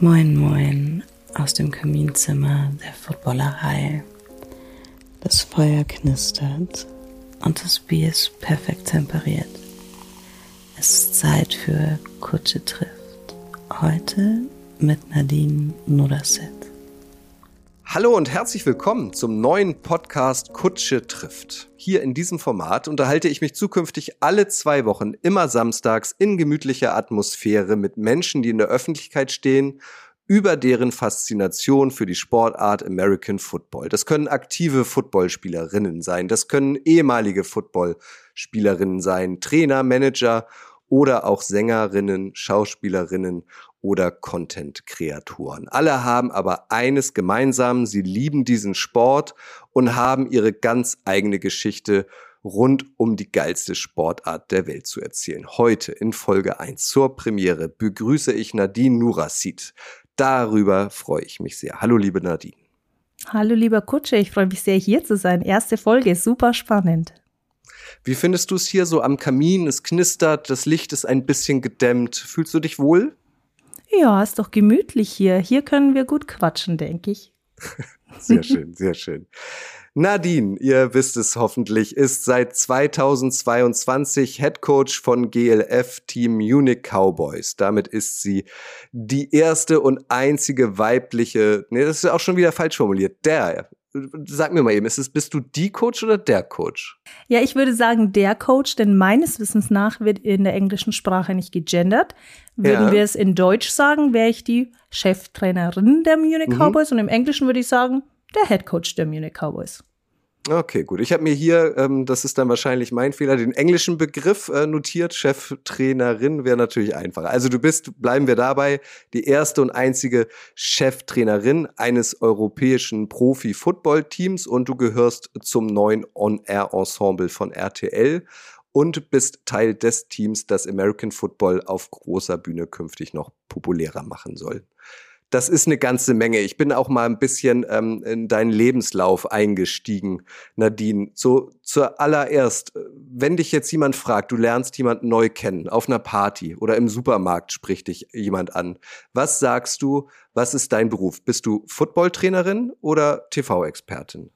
Moin, moin aus dem Kaminzimmer der Footballerei. Das Feuer knistert und das Bier ist perfekt temperiert. Es ist Zeit für Kutsche trifft. Heute mit Nadine Nurasset. Hallo und herzlich willkommen zum neuen Podcast Kutsche trifft. Hier in diesem Format unterhalte ich mich zukünftig alle zwei Wochen immer samstags in gemütlicher Atmosphäre mit Menschen, die in der Öffentlichkeit stehen, über deren Faszination für die Sportart American Football. Das können aktive Footballspielerinnen sein, das können ehemalige Footballspielerinnen sein, Trainer, Manager oder auch Sängerinnen, Schauspielerinnen oder Content-Kreatoren. Alle haben aber eines gemeinsam, sie lieben diesen Sport und haben ihre ganz eigene Geschichte rund um die geilste Sportart der Welt zu erzählen. Heute in Folge 1 zur Premiere begrüße ich Nadine Nurasid. Darüber freue ich mich sehr. Hallo, liebe Nadine. Hallo, lieber Kutsche, ich freue mich sehr, hier zu sein. Erste Folge, super spannend. Wie findest du es hier so am Kamin? Es knistert, das Licht ist ein bisschen gedämmt. Fühlst du dich wohl? Ja, ist doch gemütlich hier. Hier können wir gut quatschen, denke ich. sehr schön, sehr schön. Nadine, ihr wisst es hoffentlich, ist seit 2022 Head Coach von GLF Team Munich Cowboys. Damit ist sie die erste und einzige weibliche, nee, das ist auch schon wieder falsch formuliert, der Sag mir mal eben, ist es, bist du die Coach oder der Coach? Ja, ich würde sagen der Coach, denn meines Wissens nach wird in der englischen Sprache nicht gegendert. Würden ja. wir es in Deutsch sagen, wäre ich die Cheftrainerin der Munich mhm. Cowboys und im Englischen würde ich sagen, der Head Coach der Munich Cowboys. Okay, gut. Ich habe mir hier, ähm, das ist dann wahrscheinlich mein Fehler, den englischen Begriff äh, notiert. Cheftrainerin wäre natürlich einfacher. Also du bist, bleiben wir dabei, die erste und einzige Cheftrainerin eines europäischen Profi-Football-Teams und du gehörst zum neuen On-Air-Ensemble von RTL und bist Teil des Teams, das American Football auf großer Bühne künftig noch populärer machen soll das ist eine ganze Menge. Ich bin auch mal ein bisschen ähm, in deinen Lebenslauf eingestiegen, Nadine. So zuallererst, äh, wenn dich jetzt jemand fragt, du lernst jemanden neu kennen, auf einer Party oder im Supermarkt spricht dich jemand an. Was sagst du, was ist dein Beruf? Bist du Footballtrainerin oder TV-Expertin?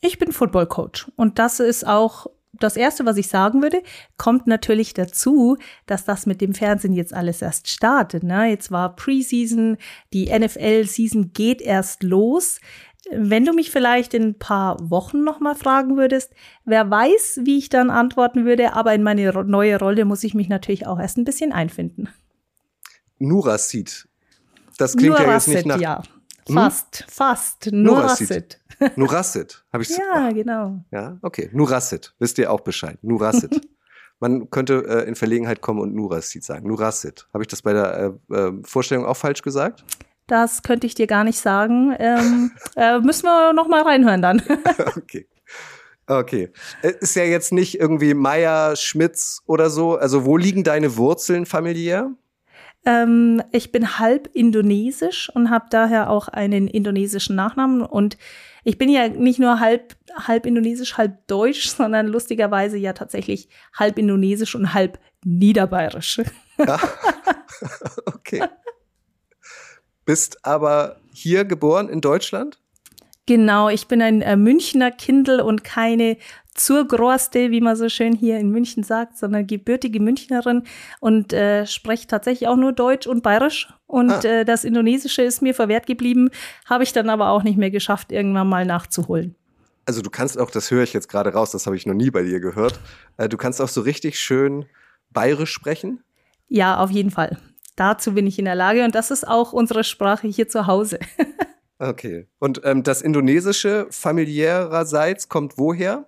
Ich bin Footballcoach und das ist auch das Erste, was ich sagen würde, kommt natürlich dazu, dass das mit dem Fernsehen jetzt alles erst startet. Ne? Jetzt war Preseason, die NFL-Season geht erst los. Wenn du mich vielleicht in ein paar Wochen nochmal fragen würdest, wer weiß, wie ich dann antworten würde, aber in meine neue Rolle muss ich mich natürlich auch erst ein bisschen einfinden. Nurasid. Das klingt Nurasid, ja jetzt nicht nach. Ja. Hm? Fast, fast. Nurasid. Nurasid. Habe ich Ja, oh. genau. Ja, okay. Nurasid. Wisst ihr auch Bescheid. Nurasid. Man könnte äh, in Verlegenheit kommen und Nurasid sagen. Nurasid. Habe ich das bei der äh, äh, Vorstellung auch falsch gesagt? Das könnte ich dir gar nicht sagen. Ähm, äh, müssen wir noch mal reinhören dann. okay. Okay. Äh, ist ja jetzt nicht irgendwie Meier, Schmitz oder so. Also wo liegen deine Wurzeln familiär? Ähm, ich bin halb indonesisch und habe daher auch einen indonesischen Nachnamen. Und ich bin ja nicht nur halb, halb indonesisch, halb deutsch, sondern lustigerweise ja tatsächlich halb indonesisch und halb niederbayerisch. Ja. okay. Bist aber hier geboren in Deutschland? Genau, ich bin ein äh, Münchner Kindel und keine zur Groste, wie man so schön hier in München sagt, sondern gebürtige Münchnerin und äh, spreche tatsächlich auch nur Deutsch und Bayerisch. Und ah. äh, das Indonesische ist mir verwehrt geblieben, habe ich dann aber auch nicht mehr geschafft, irgendwann mal nachzuholen. Also du kannst auch, das höre ich jetzt gerade raus, das habe ich noch nie bei dir gehört. Äh, du kannst auch so richtig schön bayerisch sprechen? Ja, auf jeden Fall. Dazu bin ich in der Lage und das ist auch unsere Sprache hier zu Hause. okay. Und ähm, das Indonesische familiärerseits kommt woher?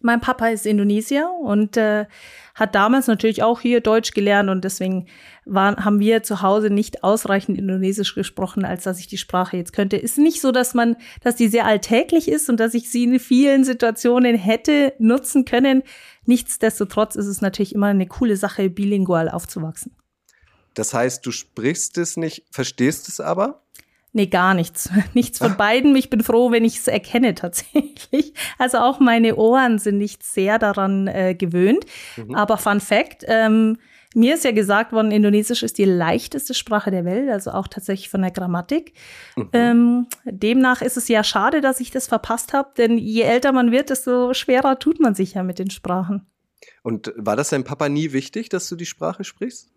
Mein Papa ist Indonesier und äh, hat damals natürlich auch hier Deutsch gelernt und deswegen waren, haben wir zu Hause nicht ausreichend Indonesisch gesprochen, als dass ich die Sprache jetzt könnte. Ist nicht so, dass man, dass die sehr alltäglich ist und dass ich sie in vielen Situationen hätte nutzen können. Nichtsdestotrotz ist es natürlich immer eine coole Sache, bilingual aufzuwachsen. Das heißt, du sprichst es nicht, verstehst es aber? Nee, gar nichts. Nichts von beiden. Ich bin froh, wenn ich es erkenne tatsächlich. Also auch meine Ohren sind nicht sehr daran äh, gewöhnt. Mhm. Aber Fun Fact, ähm, Mir ist ja gesagt worden, Indonesisch ist die leichteste Sprache der Welt, also auch tatsächlich von der Grammatik. Mhm. Ähm, demnach ist es ja schade, dass ich das verpasst habe, denn je älter man wird, desto schwerer tut man sich ja mit den Sprachen. Und war das deinem Papa nie wichtig, dass du die Sprache sprichst?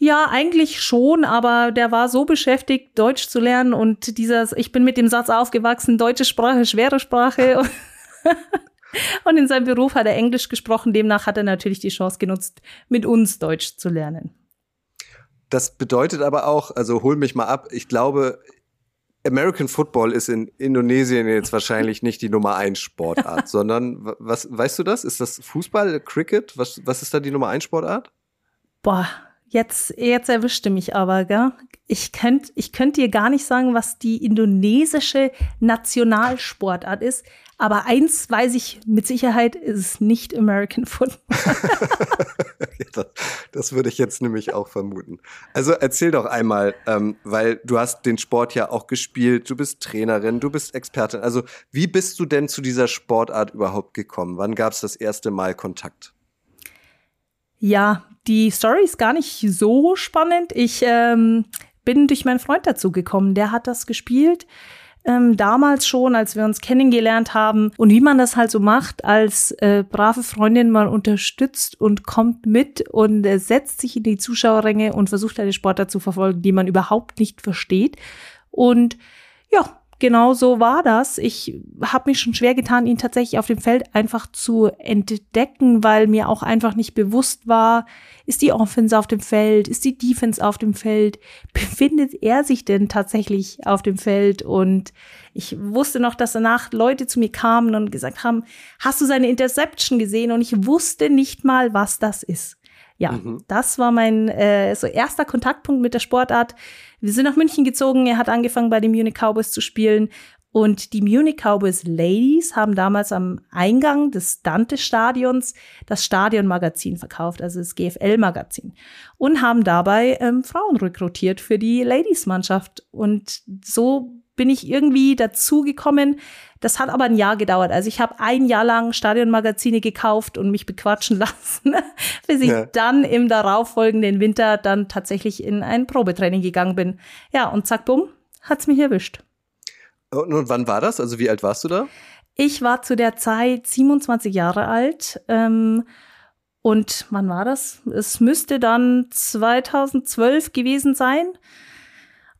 Ja, eigentlich schon, aber der war so beschäftigt, Deutsch zu lernen und dieser, ich bin mit dem Satz aufgewachsen, deutsche Sprache, schwere Sprache. und in seinem Beruf hat er Englisch gesprochen, demnach hat er natürlich die Chance genutzt, mit uns Deutsch zu lernen. Das bedeutet aber auch, also hol mich mal ab, ich glaube, American Football ist in Indonesien jetzt wahrscheinlich nicht die Nummer eins Sportart, sondern was weißt du das? Ist das Fußball, Cricket? Was, was ist da die Nummer eins Sportart? Boah, Jetzt, jetzt erwischte mich aber, gell? Ich könnte ich könnt dir gar nicht sagen, was die indonesische Nationalsportart ist. Aber eins weiß ich mit Sicherheit, ist es nicht American Football. das, das, würde ich jetzt nämlich auch vermuten. Also erzähl doch einmal, ähm, weil du hast den Sport ja auch gespielt, du bist Trainerin, du bist Expertin. Also wie bist du denn zu dieser Sportart überhaupt gekommen? Wann gab es das erste Mal Kontakt? Ja, die Story ist gar nicht so spannend. Ich ähm, bin durch meinen Freund dazu gekommen. Der hat das gespielt. Ähm, damals schon, als wir uns kennengelernt haben und wie man das halt so macht, als äh, brave Freundin man unterstützt und kommt mit und äh, setzt sich in die Zuschauerränge und versucht eine Sportart zu verfolgen, die man überhaupt nicht versteht. Und ja, genau so war das. Ich habe mich schon schwer getan, ihn tatsächlich auf dem Feld einfach zu entdecken, weil mir auch einfach nicht bewusst war, ist die Offense auf dem Feld, ist die Defense auf dem Feld, befindet er sich denn tatsächlich auf dem Feld? Und ich wusste noch, dass danach Leute zu mir kamen und gesagt haben, hast du seine Interception gesehen? Und ich wusste nicht mal, was das ist. Ja, mhm. das war mein äh, so erster Kontaktpunkt mit der Sportart. Wir sind nach München gezogen. Er hat angefangen bei den Munich Cowboys zu spielen. Und die Munich Cowboys Ladies haben damals am Eingang des Dante-Stadions das Stadionmagazin verkauft, also das GFL-Magazin, und haben dabei ähm, Frauen rekrutiert für die Ladies-Mannschaft. Und so bin ich irgendwie dazugekommen. Das hat aber ein Jahr gedauert. Also ich habe ein Jahr lang Stadionmagazine gekauft und mich bequatschen lassen, bis ich ja. dann im darauffolgenden Winter dann tatsächlich in ein Probetraining gegangen bin. Ja, und zack, bumm, hat's mich erwischt. Und, wann war das? Also wie alt warst du da? Ich war zu der Zeit 27 Jahre alt. Ähm, und wann war das? Es müsste dann 2012 gewesen sein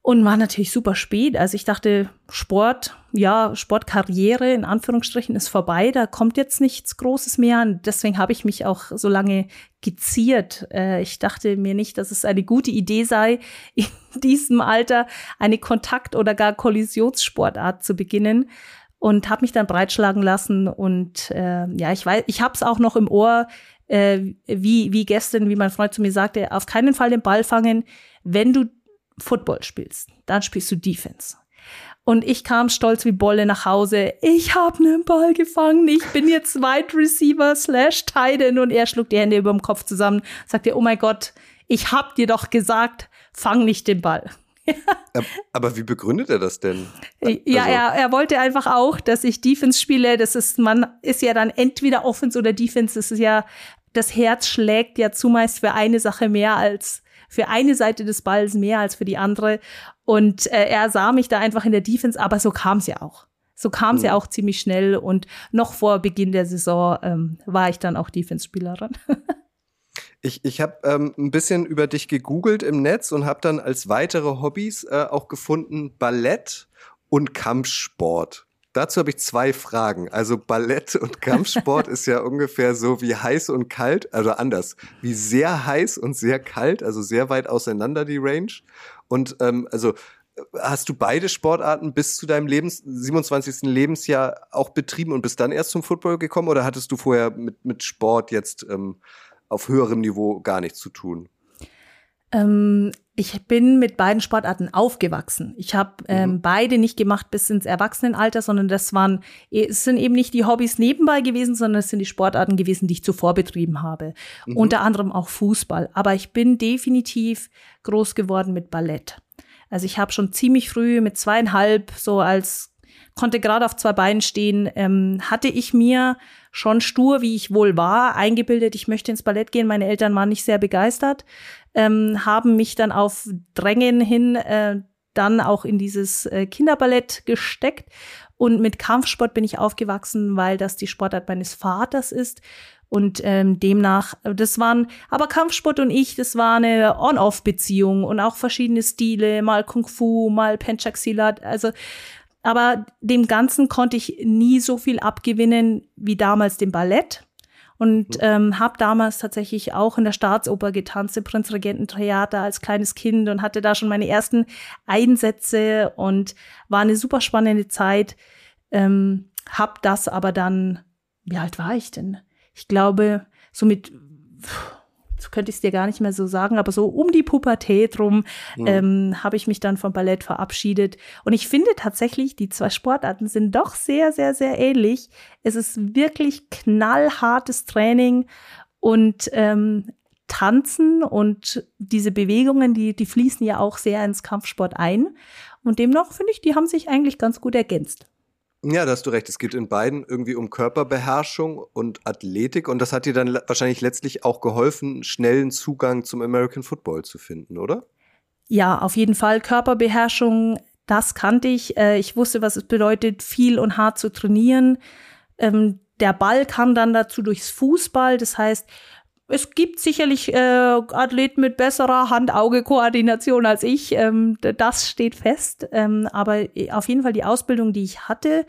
und war natürlich super spät. Also ich dachte, Sport, ja, Sportkarriere in Anführungsstrichen ist vorbei, da kommt jetzt nichts Großes mehr. Und deswegen habe ich mich auch so lange geziert. Äh, ich dachte mir nicht, dass es eine gute Idee sei, in diesem Alter eine Kontakt- oder gar Kollisionssportart zu beginnen. Und habe mich dann breitschlagen lassen. Und äh, ja, ich weiß, ich habe es auch noch im Ohr, äh, wie, wie gestern, wie mein Freund zu mir sagte, auf keinen Fall den Ball fangen, wenn du Football spielst, dann spielst du Defense. Und ich kam stolz wie Bolle nach Hause. Ich habe einen Ball gefangen. Ich bin jetzt Wide Receiver slash Titan. Und er schlug die Hände über dem Kopf zusammen. Sagte, oh mein Gott, ich hab dir doch gesagt, fang nicht den Ball. Aber wie begründet er das denn? Ja, also er, er wollte einfach auch, dass ich Defense spiele. Das ist, man ist ja dann entweder Offense oder Defense. Das ist ja, das Herz schlägt ja zumeist für eine Sache mehr als für eine Seite des Balls mehr als für die andere. Und äh, er sah mich da einfach in der Defense, aber so kam es ja auch. So kam es mhm. ja auch ziemlich schnell und noch vor Beginn der Saison ähm, war ich dann auch Defense-Spielerin. ich ich habe ähm, ein bisschen über dich gegoogelt im Netz und habe dann als weitere Hobbys äh, auch gefunden Ballett und Kampfsport. Dazu habe ich zwei Fragen. Also Ballett und Kampfsport ist ja ungefähr so wie heiß und kalt, also anders, wie sehr heiß und sehr kalt, also sehr weit auseinander die Range. Und ähm, also hast du beide Sportarten bis zu deinem Lebens 27. Lebensjahr auch betrieben und bist dann erst zum Football gekommen oder hattest du vorher mit, mit Sport jetzt ähm, auf höherem Niveau gar nichts zu tun? Ähm, ich bin mit beiden Sportarten aufgewachsen. Ich habe ähm, mhm. beide nicht gemacht bis ins Erwachsenenalter, sondern das waren, es sind eben nicht die Hobbys nebenbei gewesen, sondern es sind die Sportarten gewesen, die ich zuvor betrieben habe. Mhm. Unter anderem auch Fußball. Aber ich bin definitiv groß geworden mit Ballett. Also ich habe schon ziemlich früh mit zweieinhalb so als konnte gerade auf zwei Beinen stehen, ähm, hatte ich mir schon stur, wie ich wohl war, eingebildet, ich möchte ins Ballett gehen. Meine Eltern waren nicht sehr begeistert, ähm, haben mich dann auf Drängen hin äh, dann auch in dieses äh, Kinderballett gesteckt. Und mit Kampfsport bin ich aufgewachsen, weil das die Sportart meines Vaters ist. Und ähm, demnach, das waren, aber Kampfsport und ich, das war eine On-Off-Beziehung und auch verschiedene Stile, mal Kung Fu, mal Penchaxilat. Also, aber dem Ganzen konnte ich nie so viel abgewinnen wie damals dem Ballett. Und mhm. ähm, habe damals tatsächlich auch in der Staatsoper getanzt, im Prinzregententheater als kleines Kind und hatte da schon meine ersten Einsätze und war eine super spannende Zeit. Ähm, hab das aber dann, wie alt war ich denn? Ich glaube, so mit könnte ich es dir gar nicht mehr so sagen, aber so um die Pubertät rum mhm. ähm, habe ich mich dann vom Ballett verabschiedet. Und ich finde tatsächlich, die zwei Sportarten sind doch sehr, sehr, sehr ähnlich. Es ist wirklich knallhartes Training und ähm, Tanzen und diese Bewegungen, die, die fließen ja auch sehr ins Kampfsport ein. Und demnach finde ich, die haben sich eigentlich ganz gut ergänzt. Ja, da hast du recht. Es geht in beiden irgendwie um Körperbeherrschung und Athletik. Und das hat dir dann wahrscheinlich letztlich auch geholfen, schnellen Zugang zum American Football zu finden, oder? Ja, auf jeden Fall. Körperbeherrschung, das kannte ich. Äh, ich wusste, was es bedeutet, viel und hart zu trainieren. Ähm, der Ball kam dann dazu durchs Fußball. Das heißt, es gibt sicherlich äh, Athleten mit besserer Hand-Auge-Koordination als ich. Ähm, das steht fest. Ähm, aber auf jeden Fall die Ausbildung, die ich hatte,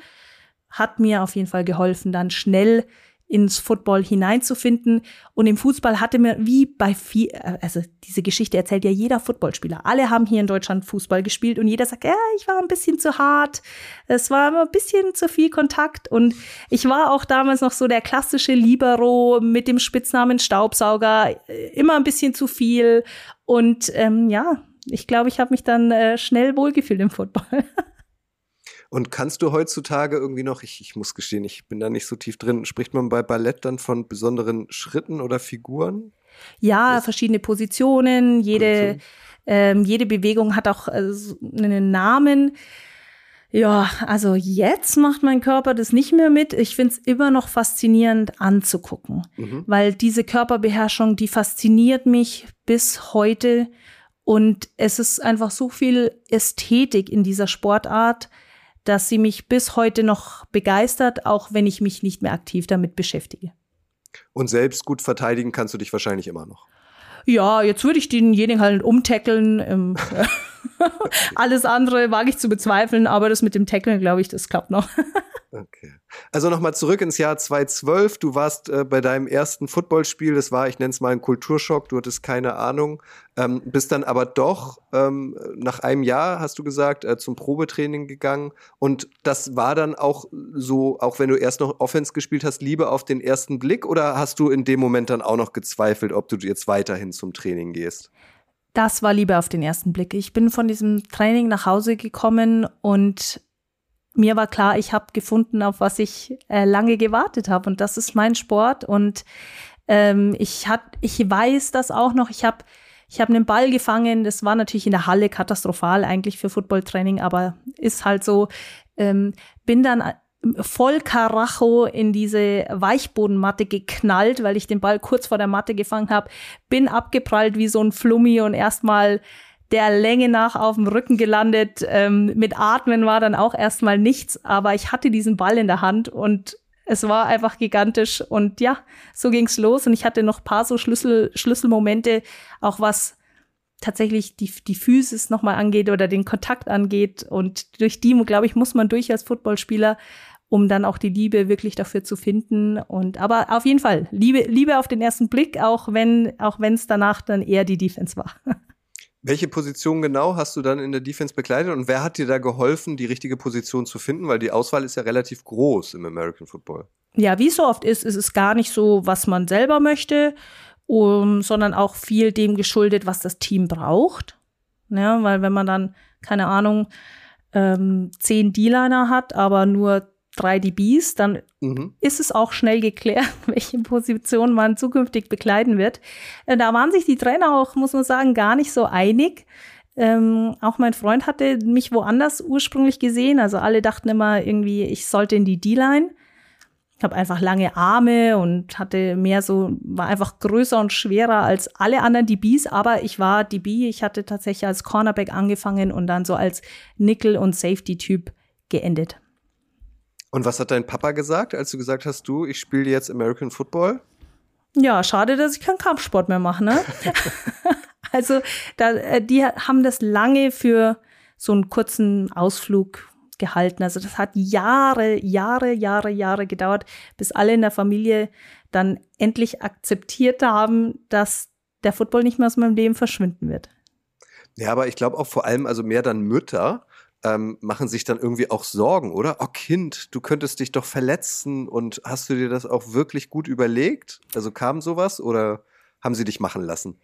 hat mir auf jeden Fall geholfen, dann schnell ins Football hineinzufinden. Und im Fußball hatte mir wie bei viel, also diese Geschichte erzählt ja jeder Footballspieler. Alle haben hier in Deutschland Fußball gespielt und jeder sagt, ja, ich war ein bisschen zu hart. Es war immer ein bisschen zu viel Kontakt. Und ich war auch damals noch so der klassische Libero mit dem Spitznamen Staubsauger, immer ein bisschen zu viel. Und ähm, ja, ich glaube, ich habe mich dann äh, schnell wohlgefühlt im Football. Und kannst du heutzutage irgendwie noch, ich, ich muss gestehen, ich bin da nicht so tief drin, spricht man bei Ballett dann von besonderen Schritten oder Figuren? Ja, das verschiedene Positionen, jede, ähm, jede Bewegung hat auch äh, einen Namen. Ja, also jetzt macht mein Körper das nicht mehr mit. Ich finde es immer noch faszinierend anzugucken, mhm. weil diese Körperbeherrschung, die fasziniert mich bis heute. Und es ist einfach so viel Ästhetik in dieser Sportart dass sie mich bis heute noch begeistert, auch wenn ich mich nicht mehr aktiv damit beschäftige. Und selbst gut verteidigen kannst du dich wahrscheinlich immer noch. Ja, jetzt würde ich denjenigen halt umtackeln. Ähm, alles andere wage ich zu bezweifeln, aber das mit dem Tackeln, glaube ich, das klappt noch. Okay. Also nochmal zurück ins Jahr 2012. Du warst äh, bei deinem ersten Footballspiel, das war, ich nenne es mal ein Kulturschock, du hattest keine Ahnung, ähm, bist dann aber doch ähm, nach einem Jahr, hast du gesagt, äh, zum Probetraining gegangen. Und das war dann auch so, auch wenn du erst noch Offense gespielt hast, Liebe auf den ersten Blick oder hast du in dem Moment dann auch noch gezweifelt, ob du jetzt weiterhin zum Training gehst? Das war Liebe auf den ersten Blick. Ich bin von diesem Training nach Hause gekommen und mir war klar, ich habe gefunden, auf was ich äh, lange gewartet habe. Und das ist mein Sport. Und ähm, ich, hat, ich weiß das auch noch. Ich habe ich hab einen Ball gefangen. Das war natürlich in der Halle katastrophal eigentlich für Footballtraining, aber ist halt so. Ähm, bin dann voll Karacho in diese Weichbodenmatte geknallt, weil ich den Ball kurz vor der Matte gefangen habe. Bin abgeprallt wie so ein Flummi und erstmal der Länge nach auf dem Rücken gelandet. Ähm, mit Atmen war dann auch erstmal nichts, aber ich hatte diesen Ball in der Hand und es war einfach gigantisch. Und ja, so ging's los. Und ich hatte noch paar so Schlüssel, Schlüsselmomente, auch was tatsächlich die, die Physis nochmal angeht oder den Kontakt angeht. Und durch die, glaube ich, muss man durch als Footballspieler, um dann auch die Liebe wirklich dafür zu finden. Und aber auf jeden Fall, Liebe, Liebe auf den ersten Blick, auch wenn, auch wenn es danach dann eher die Defense war. Welche Position genau hast du dann in der Defense bekleidet und wer hat dir da geholfen, die richtige Position zu finden? Weil die Auswahl ist ja relativ groß im American Football. Ja, wie es so oft ist, ist es gar nicht so, was man selber möchte, um, sondern auch viel dem geschuldet, was das Team braucht. Ja, weil wenn man dann, keine Ahnung, ähm, zehn D-Liner hat, aber nur drei DBs, dann mhm. ist es auch schnell geklärt, welche Position man zukünftig bekleiden wird. Äh, da waren sich die Trainer auch, muss man sagen, gar nicht so einig. Ähm, auch mein Freund hatte mich woanders ursprünglich gesehen. Also alle dachten immer irgendwie, ich sollte in die D-Line. Ich habe einfach lange Arme und hatte mehr so, war einfach größer und schwerer als alle anderen DBs, aber ich war DB. Ich hatte tatsächlich als Cornerback angefangen und dann so als Nickel- und Safety-Typ geendet. Und was hat dein Papa gesagt, als du gesagt hast, du, ich spiele jetzt American Football? Ja, schade, dass ich keinen Kampfsport mehr mache, ne? also, da, äh, die haben das lange für so einen kurzen Ausflug gehalten. Also das hat Jahre, Jahre, Jahre, Jahre gedauert, bis alle in der Familie dann endlich akzeptiert haben, dass der Football nicht mehr aus meinem Leben verschwinden wird. Ja, aber ich glaube auch vor allem, also mehr dann Mütter ähm, machen sich dann irgendwie auch Sorgen, oder? Oh Kind, du könntest dich doch verletzen und hast du dir das auch wirklich gut überlegt? Also kam sowas oder haben sie dich machen lassen?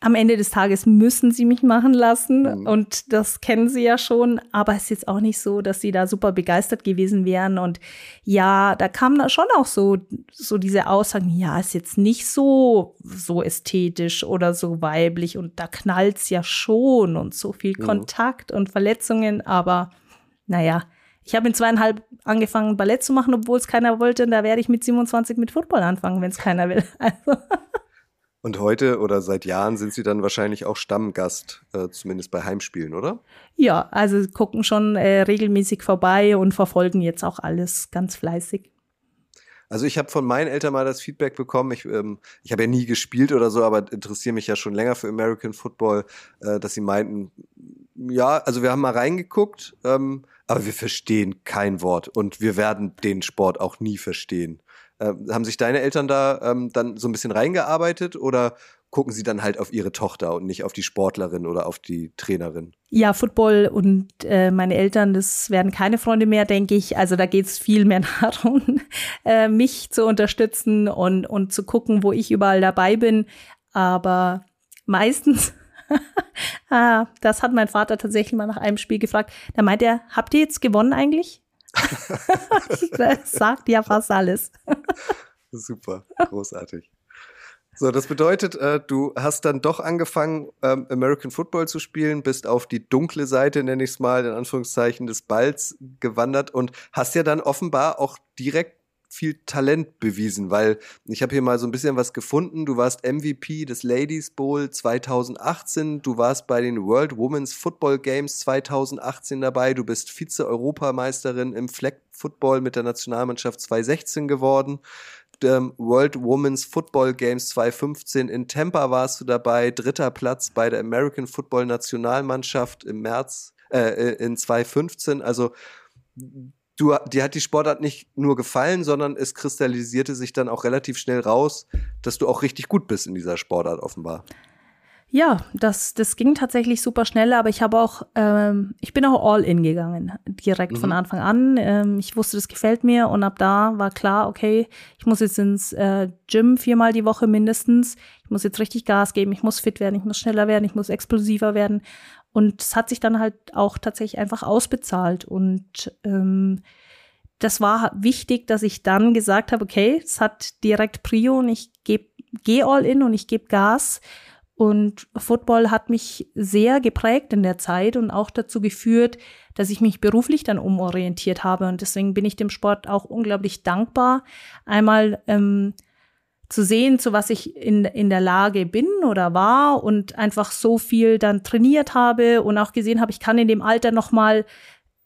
Am Ende des Tages müssen sie mich machen lassen mhm. und das kennen sie ja schon, aber es ist jetzt auch nicht so, dass sie da super begeistert gewesen wären und ja, da kam schon auch so so diese Aussagen, ja, ist jetzt nicht so so ästhetisch oder so weiblich und da knallt's ja schon und so viel mhm. Kontakt und Verletzungen, aber naja, ich habe in zweieinhalb angefangen Ballett zu machen, obwohl es keiner wollte, und da werde ich mit 27 mit Football anfangen, wenn es keiner will. Also und heute oder seit Jahren sind Sie dann wahrscheinlich auch Stammgast, äh, zumindest bei Heimspielen, oder? Ja, also gucken schon äh, regelmäßig vorbei und verfolgen jetzt auch alles ganz fleißig. Also ich habe von meinen Eltern mal das Feedback bekommen. Ich, ähm, ich habe ja nie gespielt oder so, aber interessiere mich ja schon länger für American Football, äh, dass sie meinten, ja, also wir haben mal reingeguckt, ähm, aber wir verstehen kein Wort und wir werden den Sport auch nie verstehen. Äh, haben sich deine Eltern da ähm, dann so ein bisschen reingearbeitet oder gucken sie dann halt auf ihre Tochter und nicht auf die Sportlerin oder auf die Trainerin? Ja, Football und äh, meine Eltern, das werden keine Freunde mehr, denke ich. Also da geht es viel mehr darum, äh, mich zu unterstützen und, und zu gucken, wo ich überall dabei bin. Aber meistens, ah, das hat mein Vater tatsächlich mal nach einem Spiel gefragt. Da meint er, habt ihr jetzt gewonnen eigentlich? Das sagt ja fast alles. Super, großartig. So, das bedeutet, äh, du hast dann doch angefangen, ähm, American Football zu spielen, bist auf die dunkle Seite, nenne ich es mal, in Anführungszeichen, des Balls gewandert und hast ja dann offenbar auch direkt viel Talent bewiesen, weil ich habe hier mal so ein bisschen was gefunden. Du warst MVP des Ladies Bowl 2018, du warst bei den World Women's Football Games 2018 dabei, du bist Vize-Europameisterin im Flag Football mit der Nationalmannschaft 2016 geworden. World Women's Football Games 2015 in Tampa warst du dabei, dritter Platz bei der American Football Nationalmannschaft im März äh, in 2015. Also du, dir hat die Sportart nicht nur gefallen, sondern es kristallisierte sich dann auch relativ schnell raus, dass du auch richtig gut bist in dieser Sportart offenbar. Ja, das, das ging tatsächlich super schnell, aber ich habe auch, ähm, ich bin auch all in gegangen, direkt mhm. von Anfang an. Ähm, ich wusste, das gefällt mir und ab da war klar, okay, ich muss jetzt ins äh, Gym viermal die Woche mindestens. Ich muss jetzt richtig Gas geben, ich muss fit werden, ich muss schneller werden, ich muss explosiver werden. Und es hat sich dann halt auch tatsächlich einfach ausbezahlt. Und ähm, das war wichtig, dass ich dann gesagt habe, okay, es hat direkt Prio und ich gebe geh all in und ich gebe Gas. Und Football hat mich sehr geprägt in der Zeit und auch dazu geführt, dass ich mich beruflich dann umorientiert habe. Und deswegen bin ich dem Sport auch unglaublich dankbar. Einmal ähm, zu sehen, zu was ich in, in der Lage bin oder war und einfach so viel dann trainiert habe und auch gesehen habe, ich kann in dem Alter noch mal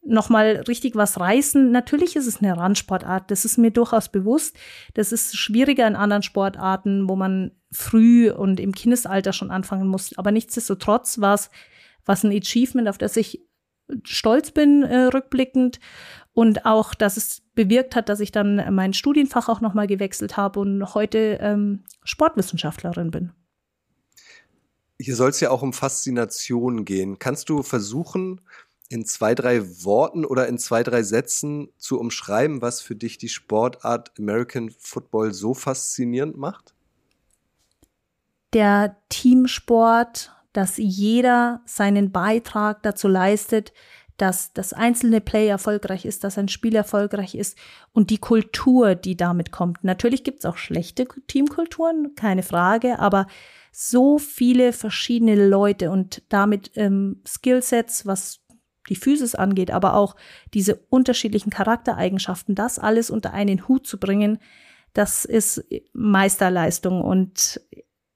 noch mal richtig was reißen. Natürlich ist es eine Randsportart, das ist mir durchaus bewusst. Das ist schwieriger in anderen Sportarten, wo man früh und im Kindesalter schon anfangen muss. Aber nichtsdestotrotz war es was ein Achievement, auf das ich stolz bin, äh, rückblickend. Und auch, dass es bewirkt hat, dass ich dann mein Studienfach auch nochmal gewechselt habe und heute ähm, Sportwissenschaftlerin bin. Hier soll es ja auch um Faszination gehen. Kannst du versuchen, in zwei, drei Worten oder in zwei, drei Sätzen zu umschreiben, was für dich die Sportart American Football so faszinierend macht? Der Teamsport, dass jeder seinen Beitrag dazu leistet, dass das einzelne Play erfolgreich ist, dass ein Spiel erfolgreich ist und die Kultur, die damit kommt. Natürlich gibt es auch schlechte Teamkulturen, keine Frage, aber so viele verschiedene Leute und damit ähm, Skillsets, was die Physis angeht, aber auch diese unterschiedlichen Charaktereigenschaften, das alles unter einen Hut zu bringen, das ist Meisterleistung und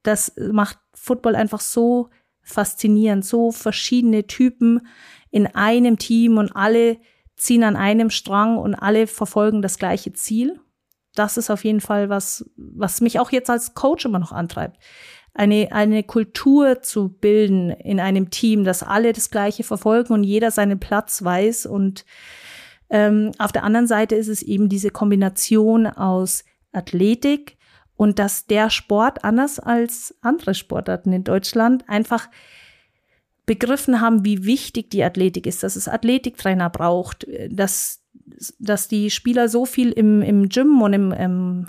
das macht Football einfach so faszinierend, so verschiedene Typen in einem Team und alle ziehen an einem Strang und alle verfolgen das gleiche Ziel. Das ist auf jeden Fall was, was mich auch jetzt als Coach immer noch antreibt. Eine, eine Kultur zu bilden in einem Team, dass alle das Gleiche verfolgen und jeder seinen Platz weiß. Und ähm, auf der anderen Seite ist es eben diese Kombination aus Athletik und dass der Sport anders als andere Sportarten in Deutschland einfach begriffen haben, wie wichtig die Athletik ist, dass es Athletiktrainer braucht, dass, dass die Spieler so viel im, im Gym und im, im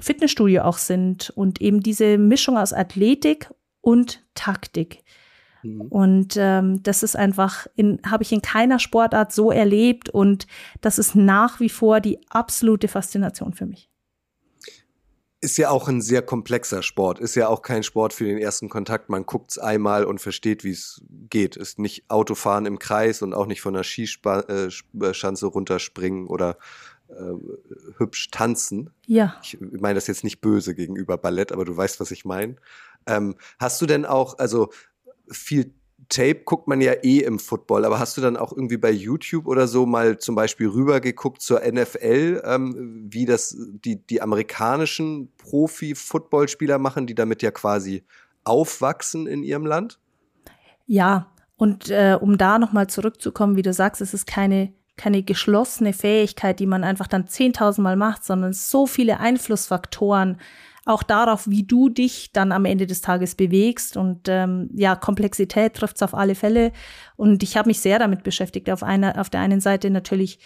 Fitnessstudio auch sind und eben diese Mischung aus Athletik und Taktik. Mhm. Und ähm, das ist einfach, habe ich in keiner Sportart so erlebt und das ist nach wie vor die absolute Faszination für mich ist ja auch ein sehr komplexer Sport. Ist ja auch kein Sport für den ersten Kontakt. Man guckt's einmal und versteht, wie es geht. Ist nicht Autofahren im Kreis und auch nicht von der Skischanze runterspringen oder äh, hübsch tanzen. Ja. Ich meine das jetzt nicht böse gegenüber Ballett, aber du weißt, was ich meine. Ähm, hast du denn auch, also viel Tape guckt man ja eh im Football, aber hast du dann auch irgendwie bei YouTube oder so mal zum Beispiel rübergeguckt zur NFL, ähm, wie das die, die amerikanischen Profi-Footballspieler machen, die damit ja quasi aufwachsen in ihrem Land? Ja, und äh, um da nochmal zurückzukommen, wie du sagst, es ist keine, keine geschlossene Fähigkeit, die man einfach dann 10.000 Mal macht, sondern so viele Einflussfaktoren, auch darauf, wie du dich dann am Ende des Tages bewegst. Und ähm, ja, Komplexität trifft es auf alle Fälle. Und ich habe mich sehr damit beschäftigt. Auf, einer, auf der einen Seite natürlich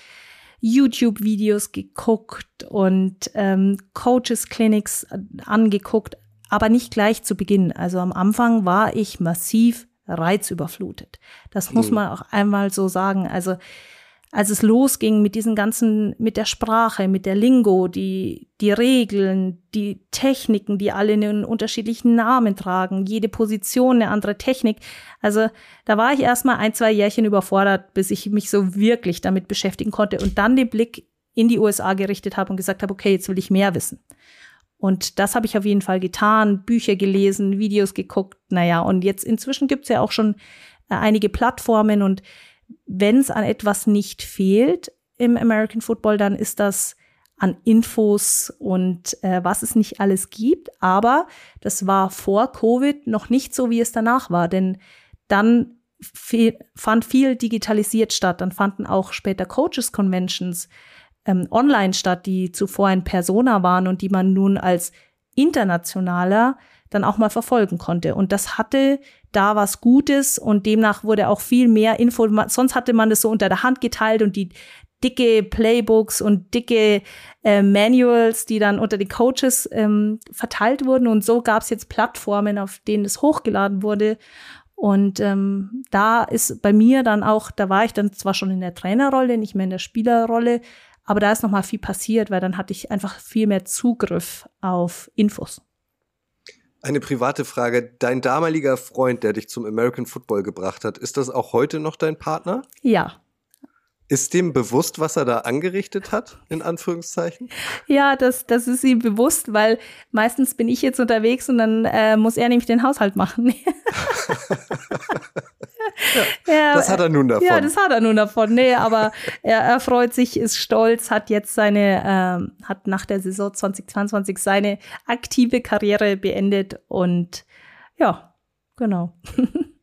YouTube-Videos geguckt und ähm, Coaches-Clinics angeguckt, aber nicht gleich zu Beginn. Also am Anfang war ich massiv reizüberflutet. Das muss mhm. man auch einmal so sagen. Also als es losging mit diesen ganzen, mit der Sprache, mit der Lingo, die, die Regeln, die Techniken, die alle einen unterschiedlichen Namen tragen, jede Position eine andere Technik. Also da war ich erstmal ein, zwei Jährchen überfordert, bis ich mich so wirklich damit beschäftigen konnte und dann den Blick in die USA gerichtet habe und gesagt habe, okay, jetzt will ich mehr wissen. Und das habe ich auf jeden Fall getan, Bücher gelesen, Videos geguckt, naja, und jetzt inzwischen gibt's ja auch schon äh, einige Plattformen und wenn es an etwas nicht fehlt im American Football, dann ist das an Infos und äh, was es nicht alles gibt. Aber das war vor Covid noch nicht so, wie es danach war. Denn dann viel, fand viel digitalisiert statt. Dann fanden auch später Coaches Conventions ähm, online statt, die zuvor in Persona waren und die man nun als internationaler dann auch mal verfolgen konnte. Und das hatte da was Gutes und demnach wurde auch viel mehr Info. Sonst hatte man das so unter der Hand geteilt und die dicke Playbooks und dicke äh, Manuals, die dann unter die Coaches ähm, verteilt wurden. Und so gab es jetzt Plattformen, auf denen es hochgeladen wurde. Und ähm, da ist bei mir dann auch, da war ich dann zwar schon in der Trainerrolle, nicht mehr in der Spielerrolle, aber da ist noch mal viel passiert, weil dann hatte ich einfach viel mehr Zugriff auf Infos. Eine private Frage. Dein damaliger Freund, der dich zum American Football gebracht hat, ist das auch heute noch dein Partner? Ja. Ist dem bewusst, was er da angerichtet hat, in Anführungszeichen? Ja, das, das ist ihm bewusst, weil meistens bin ich jetzt unterwegs und dann äh, muss er nämlich den Haushalt machen. ja, das hat er nun davon. Ja, das hat er nun davon. Nee, aber er, er freut sich, ist stolz, hat jetzt seine, ähm, hat nach der Saison 2022 seine aktive Karriere beendet und ja, genau.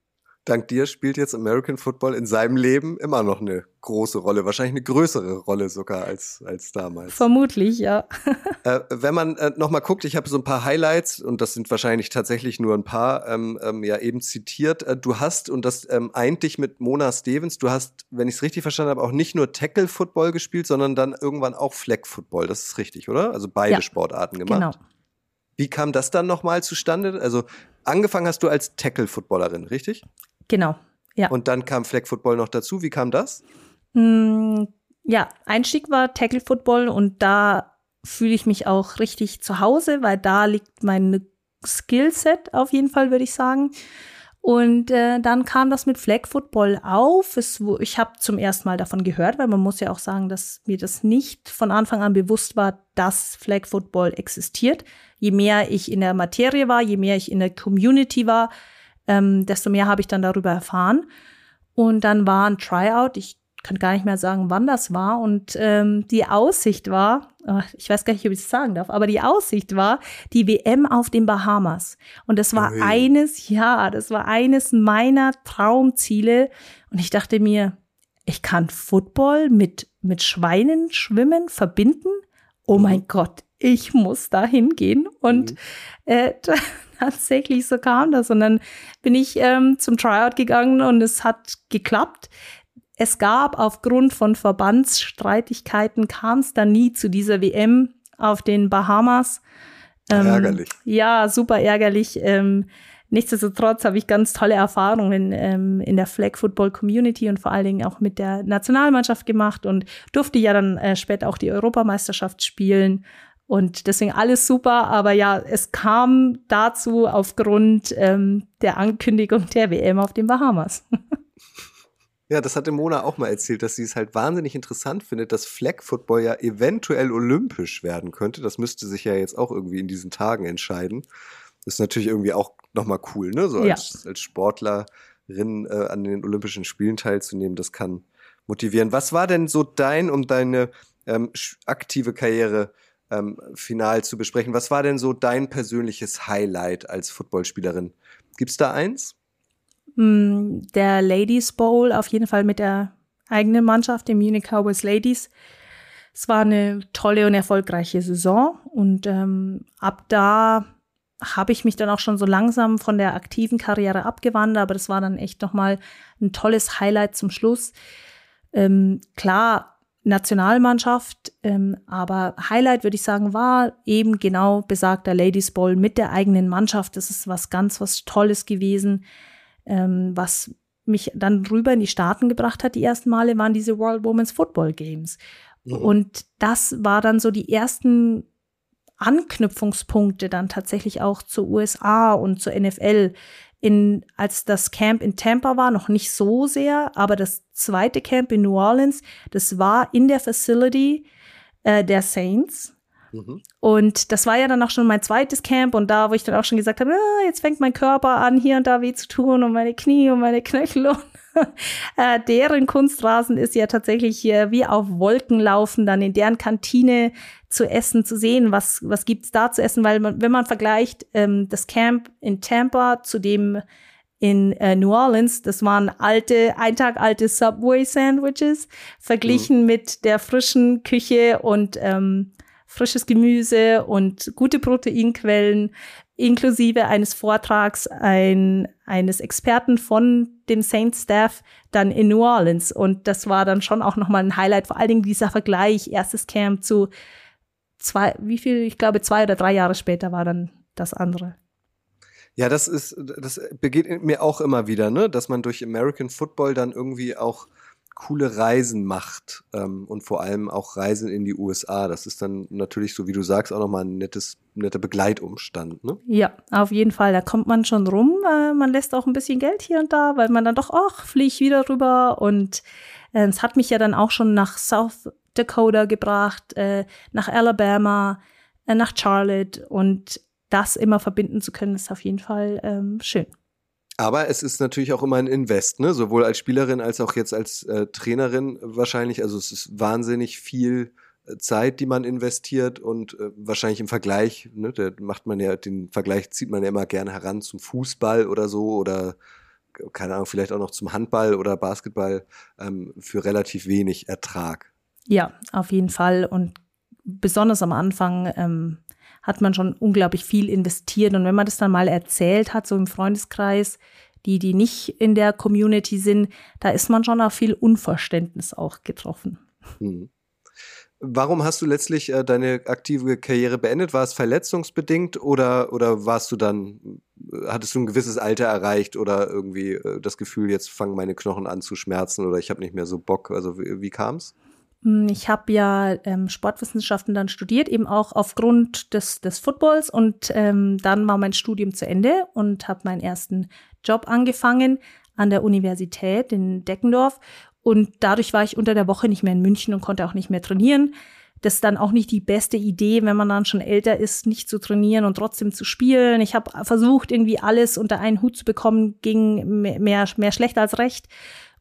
dank dir spielt jetzt American Football in seinem Leben immer noch eine große Rolle, wahrscheinlich eine größere Rolle sogar als, als damals. Vermutlich, ja. äh, wenn man äh, nochmal guckt, ich habe so ein paar Highlights und das sind wahrscheinlich tatsächlich nur ein paar, ähm, ähm, ja eben zitiert. Äh, du hast, und das ähm, eint dich mit Mona Stevens, du hast, wenn ich es richtig verstanden habe, auch nicht nur Tackle-Football gespielt, sondern dann irgendwann auch Flag-Football. Das ist richtig, oder? Also beide ja, Sportarten gemacht. Genau. Wie kam das dann nochmal zustande? Also angefangen hast du als Tackle-Footballerin, richtig? Genau, ja. Und dann kam Flag Football noch dazu. Wie kam das? Mm, ja, Einstieg war Tackle Football und da fühle ich mich auch richtig zu Hause, weil da liegt meine Skillset auf jeden Fall, würde ich sagen. Und äh, dann kam das mit Flag Football auf. Es, ich habe zum ersten Mal davon gehört, weil man muss ja auch sagen, dass mir das nicht von Anfang an bewusst war, dass Flag Football existiert. Je mehr ich in der Materie war, je mehr ich in der Community war, ähm, desto mehr habe ich dann darüber erfahren. Und dann war ein Tryout. Ich kann gar nicht mehr sagen, wann das war. Und ähm, die Aussicht war, oh, ich weiß gar nicht, ob ich es sagen darf, aber die Aussicht war die WM auf den Bahamas. Und das war Ui. eines, ja, das war eines meiner Traumziele. Und ich dachte mir, ich kann Football mit, mit Schweinen schwimmen verbinden. Oh mhm. mein Gott, ich muss da hingehen. Und mhm. äh, tatsächlich so kam das. Und dann bin ich ähm, zum Tryout gegangen und es hat geklappt. Es gab aufgrund von Verbandsstreitigkeiten kam es dann nie zu dieser WM auf den Bahamas. Ähm, ärgerlich. Ja, super ärgerlich. Ähm, nichtsdestotrotz habe ich ganz tolle Erfahrungen ähm, in der Flag Football Community und vor allen Dingen auch mit der Nationalmannschaft gemacht und durfte ja dann äh, später auch die Europameisterschaft spielen. Und deswegen alles super, aber ja, es kam dazu aufgrund ähm, der Ankündigung der WM auf den Bahamas. Ja, das hatte Mona auch mal erzählt, dass sie es halt wahnsinnig interessant findet, dass Flag Football ja eventuell olympisch werden könnte. Das müsste sich ja jetzt auch irgendwie in diesen Tagen entscheiden. Das ist natürlich irgendwie auch nochmal cool, ne? So ja. als, als Sportlerin äh, an den Olympischen Spielen teilzunehmen, das kann motivieren. Was war denn so dein, um deine ähm, aktive Karriere ähm, final zu besprechen, was war denn so dein persönliches Highlight als Footballspielerin? Gibt's da eins? Mm, der Ladies Bowl, auf jeden Fall mit der eigenen Mannschaft, dem Munich Cowboys Ladies. Es war eine tolle und erfolgreiche Saison und ähm, ab da habe ich mich dann auch schon so langsam von der aktiven Karriere abgewandert, aber das war dann echt nochmal ein tolles Highlight zum Schluss. Ähm, klar, Nationalmannschaft, ähm, aber Highlight würde ich sagen war eben genau besagter Ladies Bowl mit der eigenen Mannschaft. Das ist was ganz was Tolles gewesen ähm, was mich dann rüber in die Staaten gebracht hat, die ersten Male, waren diese World Women's Football Games. Mhm. Und das war dann so die ersten Anknüpfungspunkte dann tatsächlich auch zur USA und zur NFL. In, als das Camp in Tampa war, noch nicht so sehr, aber das zweite Camp in New Orleans, das war in der Facility äh, der Saints. Mhm. Und das war ja dann auch schon mein zweites Camp und da, wo ich dann auch schon gesagt habe, ah, jetzt fängt mein Körper an, hier und da weh zu tun und meine Knie und meine Knöchel und äh, deren Kunstrasen ist ja tatsächlich hier wie auf Wolken laufen, dann in deren Kantine zu essen, zu sehen, was, was gibt's da zu essen, weil man, wenn man vergleicht ähm, das Camp in Tampa zu dem in äh, New Orleans, das waren alte, ein Tag alte Subway-Sandwiches, verglichen mhm. mit der frischen Küche und ähm, frisches Gemüse und gute Proteinquellen inklusive eines Vortrags ein, eines Experten von dem Saint Staff dann in New Orleans. Und das war dann schon auch nochmal ein Highlight, vor allen Dingen dieser Vergleich, erstes Camp zu zwei, wie viel, ich glaube zwei oder drei Jahre später war dann das andere. Ja, das ist, das begeht mir auch immer wieder, ne, dass man durch American Football dann irgendwie auch coole Reisen macht ähm, und vor allem auch Reisen in die USA. Das ist dann natürlich, so wie du sagst, auch nochmal ein nettes, netter Begleitumstand. Ne? Ja, auf jeden Fall. Da kommt man schon rum. Äh, man lässt auch ein bisschen Geld hier und da, weil man dann doch, ach, fliege ich wieder rüber. Und äh, es hat mich ja dann auch schon nach South Dakota gebracht, äh, nach Alabama, äh, nach Charlotte. Und das immer verbinden zu können, ist auf jeden Fall ähm, schön. Aber es ist natürlich auch immer ein Invest, ne? Sowohl als Spielerin als auch jetzt als äh, Trainerin wahrscheinlich. Also es ist wahnsinnig viel äh, Zeit, die man investiert und äh, wahrscheinlich im Vergleich, ne, da macht man ja den Vergleich zieht man ja immer gerne heran zum Fußball oder so oder keine Ahnung, vielleicht auch noch zum Handball oder Basketball ähm, für relativ wenig Ertrag. Ja, auf jeden Fall und besonders am Anfang ähm, hat man schon unglaublich viel investiert. Und wenn man das dann mal erzählt hat, so im Freundeskreis, die, die nicht in der Community sind, da ist man schon auf viel Unverständnis auch getroffen. Hm. Warum hast du letztlich äh, deine aktive Karriere beendet? War es verletzungsbedingt oder, oder warst du dann, hattest du ein gewisses Alter erreicht oder irgendwie äh, das Gefühl, jetzt fangen meine Knochen an zu schmerzen oder ich habe nicht mehr so Bock? Also wie, wie kam es? Hm, ich habe ja ähm, Sportwissenschaften dann studiert, eben auch aufgrund des, des Footballs. Und ähm, dann war mein Studium zu Ende und habe meinen ersten Job angefangen an der Universität in Deckendorf. Und dadurch war ich unter der Woche nicht mehr in München und konnte auch nicht mehr trainieren. Das ist dann auch nicht die beste Idee, wenn man dann schon älter ist, nicht zu trainieren und trotzdem zu spielen. Ich habe versucht, irgendwie alles unter einen Hut zu bekommen, ging mehr, mehr schlecht als recht.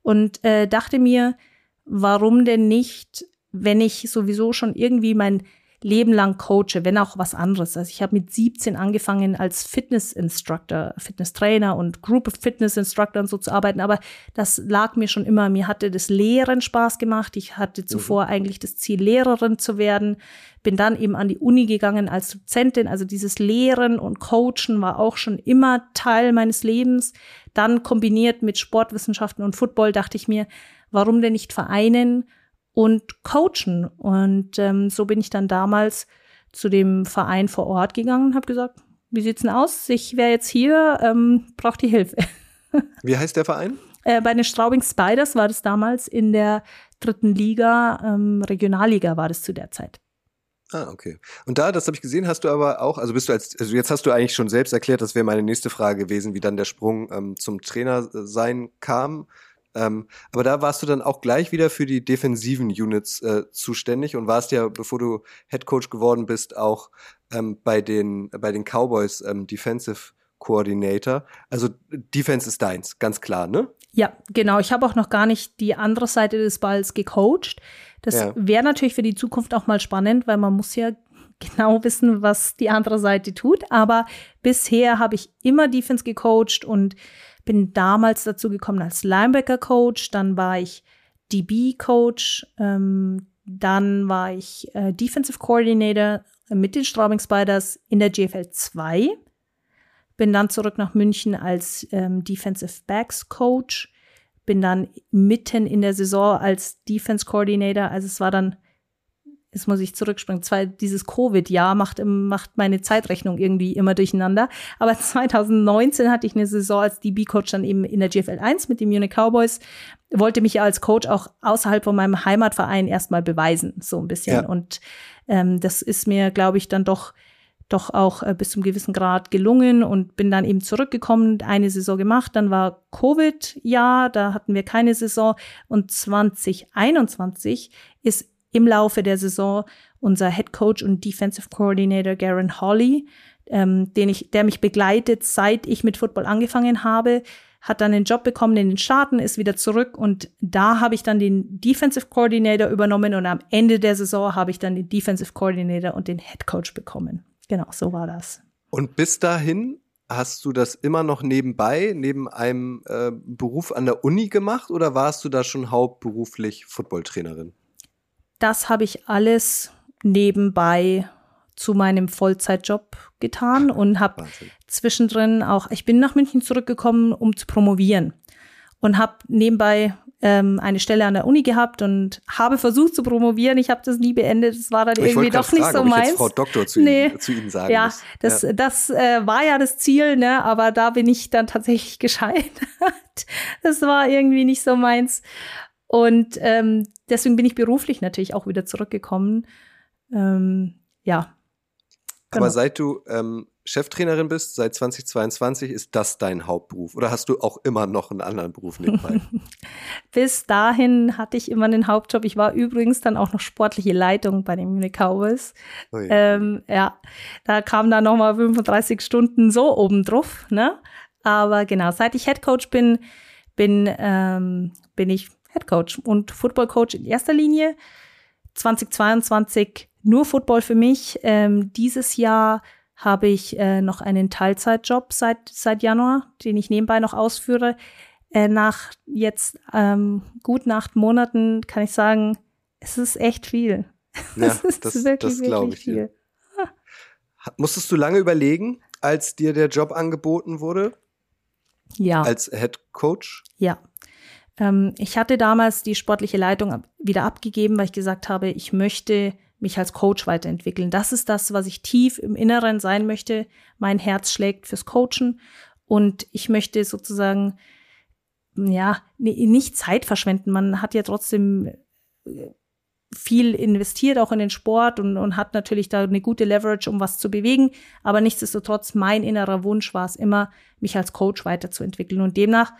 Und äh, dachte mir, warum denn nicht, wenn ich sowieso schon irgendwie mein Leben lang coache, wenn auch was anderes. Also ich habe mit 17 angefangen als Fitness Instructor, Fitness Trainer und Group of Fitness Instructor und so zu arbeiten, aber das lag mir schon immer. Mir hatte das Lehren Spaß gemacht. Ich hatte zuvor mhm. eigentlich das Ziel, Lehrerin zu werden. Bin dann eben an die Uni gegangen als Dozentin. Also dieses Lehren und Coachen war auch schon immer Teil meines Lebens. Dann kombiniert mit Sportwissenschaften und Football dachte ich mir, warum denn nicht vereinen und coachen? Und ähm, so bin ich dann damals zu dem Verein vor Ort gegangen und habe gesagt, wie sieht's denn aus? Ich wäre jetzt hier, ähm, braucht die Hilfe. Wie heißt der Verein? Äh, bei den Straubing Spiders war das damals in der dritten Liga, ähm, Regionalliga war das zu der Zeit. Ah, okay. Und da, das habe ich gesehen, hast du aber auch, also bist du als, also jetzt hast du eigentlich schon selbst erklärt, das wäre meine nächste Frage gewesen, wie dann der Sprung ähm, zum Trainer sein kam. Ähm, aber da warst du dann auch gleich wieder für die defensiven Units äh, zuständig und warst ja, bevor du Head Coach geworden bist, auch ähm, bei den bei den Cowboys ähm, Defensive Coordinator. Also Defense ist deins, ganz klar, ne? Ja, genau. Ich habe auch noch gar nicht die andere Seite des Balls gecoacht. Das ja. wäre natürlich für die Zukunft auch mal spannend, weil man muss ja genau wissen, was die andere Seite tut. Aber bisher habe ich immer Defense gecoacht und bin damals dazu gekommen als Linebacker-Coach, dann war ich DB-Coach, ähm, dann war ich äh, Defensive Coordinator mit den Straubing Spiders in der GFL 2, bin dann zurück nach München als ähm, Defensive Backs Coach, bin dann mitten in der Saison als Defense Coordinator, also es war dann jetzt muss ich zurückspringen, zwei, dieses Covid-Jahr macht, macht meine Zeitrechnung irgendwie immer durcheinander. Aber 2019 hatte ich eine Saison als DB-Coach dann eben in der GFL 1 mit den Munich Cowboys, wollte mich als Coach auch außerhalb von meinem Heimatverein erstmal beweisen, so ein bisschen. Ja. Und ähm, das ist mir, glaube ich, dann doch doch auch äh, bis zum gewissen Grad gelungen und bin dann eben zurückgekommen, eine Saison gemacht, dann war Covid-Jahr, da hatten wir keine Saison und 2021 ist im Laufe der Saison unser Head Coach und Defensive Coordinator Garen Holly, ähm, den ich, der mich begleitet, seit ich mit Football angefangen habe, hat dann einen Job bekommen in den Staaten, ist wieder zurück und da habe ich dann den Defensive Coordinator übernommen und am Ende der Saison habe ich dann den Defensive Coordinator und den Head Coach bekommen. Genau, so war das. Und bis dahin hast du das immer noch nebenbei, neben einem äh, Beruf an der Uni gemacht oder warst du da schon hauptberuflich Footballtrainerin? Das habe ich alles nebenbei zu meinem Vollzeitjob getan und habe zwischendrin auch, ich bin nach München zurückgekommen, um zu promovieren und habe nebenbei ähm, eine Stelle an der Uni gehabt und habe versucht zu promovieren. Ich habe das nie beendet. Das war dann ich irgendwie doch nicht fragen, so meins. Frau Doktor zu, nee. Ihnen, zu Ihnen sagen ja, muss. das, ja. das äh, war ja das Ziel, ne? Aber da bin ich dann tatsächlich gescheitert. das war irgendwie nicht so meins. Und ähm, deswegen bin ich beruflich natürlich auch wieder zurückgekommen. Ähm, ja. Genau. Aber seit du ähm, Cheftrainerin bist, seit 2022, ist das dein Hauptberuf? Oder hast du auch immer noch einen anderen Beruf nebenbei? Bis dahin hatte ich immer einen Hauptjob. Ich war übrigens dann auch noch sportliche Leitung bei den Munich Cowboys. Oh ja. Ähm, ja, da kam dann nochmal 35 Stunden so obendrauf. Ne? Aber genau, seit ich Headcoach bin, bin, ähm, bin ich Head Coach und Football Coach in erster Linie. 2022 nur Football für mich. Ähm, dieses Jahr habe ich äh, noch einen Teilzeitjob seit, seit Januar, den ich nebenbei noch ausführe. Äh, nach jetzt ähm, gut acht Monaten kann ich sagen, es ist echt viel. Ja, es ist das, wirklich, das glaube ich viel. Dir. Musstest du lange überlegen, als dir der Job angeboten wurde? Ja. Als Head Coach? Ja. Ähm, ich hatte damals die sportliche Leitung wieder abgegeben, weil ich gesagt habe, ich möchte mich als Coach weiterentwickeln. Das ist das, was ich tief im Inneren sein möchte. Mein Herz schlägt fürs Coachen und ich möchte sozusagen ja nicht Zeit verschwenden. Man hat ja trotzdem äh, viel investiert, auch in den Sport und, und hat natürlich da eine gute Leverage, um was zu bewegen. Aber nichtsdestotrotz, mein innerer Wunsch war es immer, mich als Coach weiterzuentwickeln. Und demnach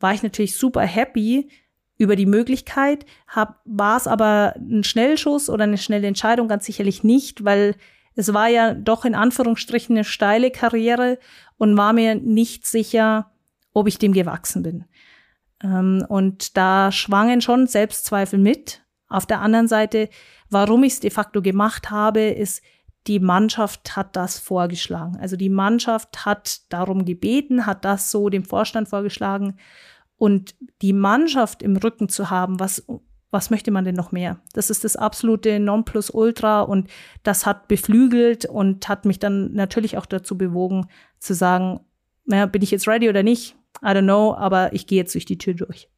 war ich natürlich super happy über die Möglichkeit, hab, war es aber ein Schnellschuss oder eine schnelle Entscheidung ganz sicherlich nicht, weil es war ja doch in Anführungsstrichen eine steile Karriere und war mir nicht sicher, ob ich dem gewachsen bin. Ähm, und da schwangen schon Selbstzweifel mit. Auf der anderen Seite, warum ich es de facto gemacht habe, ist, die Mannschaft hat das vorgeschlagen. Also die Mannschaft hat darum gebeten, hat das so dem Vorstand vorgeschlagen. Und die Mannschaft im Rücken zu haben, was, was möchte man denn noch mehr? Das ist das absolute Nonplusultra und das hat beflügelt und hat mich dann natürlich auch dazu bewogen, zu sagen, naja, bin ich jetzt ready oder nicht? I don't know, aber ich gehe jetzt durch die Tür durch.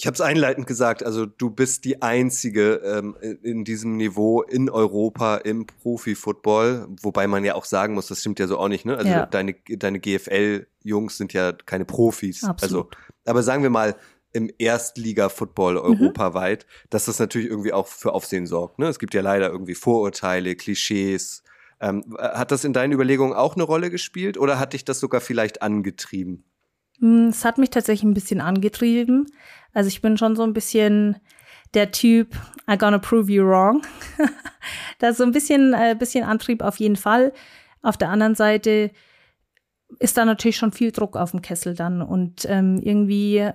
Ich habe es einleitend gesagt, also du bist die einzige ähm, in diesem Niveau in Europa im Profi-Football, wobei man ja auch sagen muss, das stimmt ja so auch nicht, ne? Also ja. deine, deine GFL-Jungs sind ja keine Profis. Absolut. Also, aber sagen wir mal, im Erstliga-Football mhm. europaweit, dass das natürlich irgendwie auch für Aufsehen sorgt. Ne? Es gibt ja leider irgendwie Vorurteile, Klischees. Ähm, hat das in deinen Überlegungen auch eine Rolle gespielt oder hat dich das sogar vielleicht angetrieben? Hm, es hat mich tatsächlich ein bisschen angetrieben. Also ich bin schon so ein bisschen der Typ, I'm gonna prove you wrong. da ist so ein bisschen, äh, bisschen Antrieb auf jeden Fall. Auf der anderen Seite ist da natürlich schon viel Druck auf dem Kessel dann und ähm, irgendwie äh,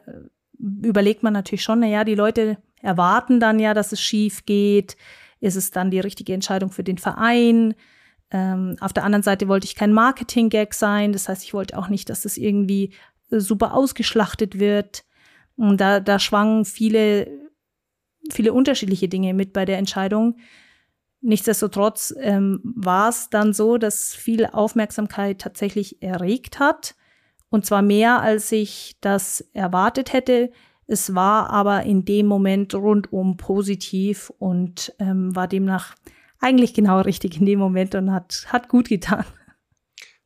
überlegt man natürlich schon, na ja, die Leute erwarten dann ja, dass es schief geht. Ist es dann die richtige Entscheidung für den Verein? Ähm, auf der anderen Seite wollte ich kein Marketing-Gag sein. Das heißt, ich wollte auch nicht, dass es irgendwie super ausgeschlachtet wird. Und da, da schwangen viele, viele unterschiedliche Dinge mit bei der Entscheidung. Nichtsdestotrotz ähm, war es dann so, dass viel Aufmerksamkeit tatsächlich erregt hat. Und zwar mehr, als ich das erwartet hätte. Es war aber in dem Moment rundum positiv und ähm, war demnach eigentlich genau richtig in dem Moment und hat, hat gut getan.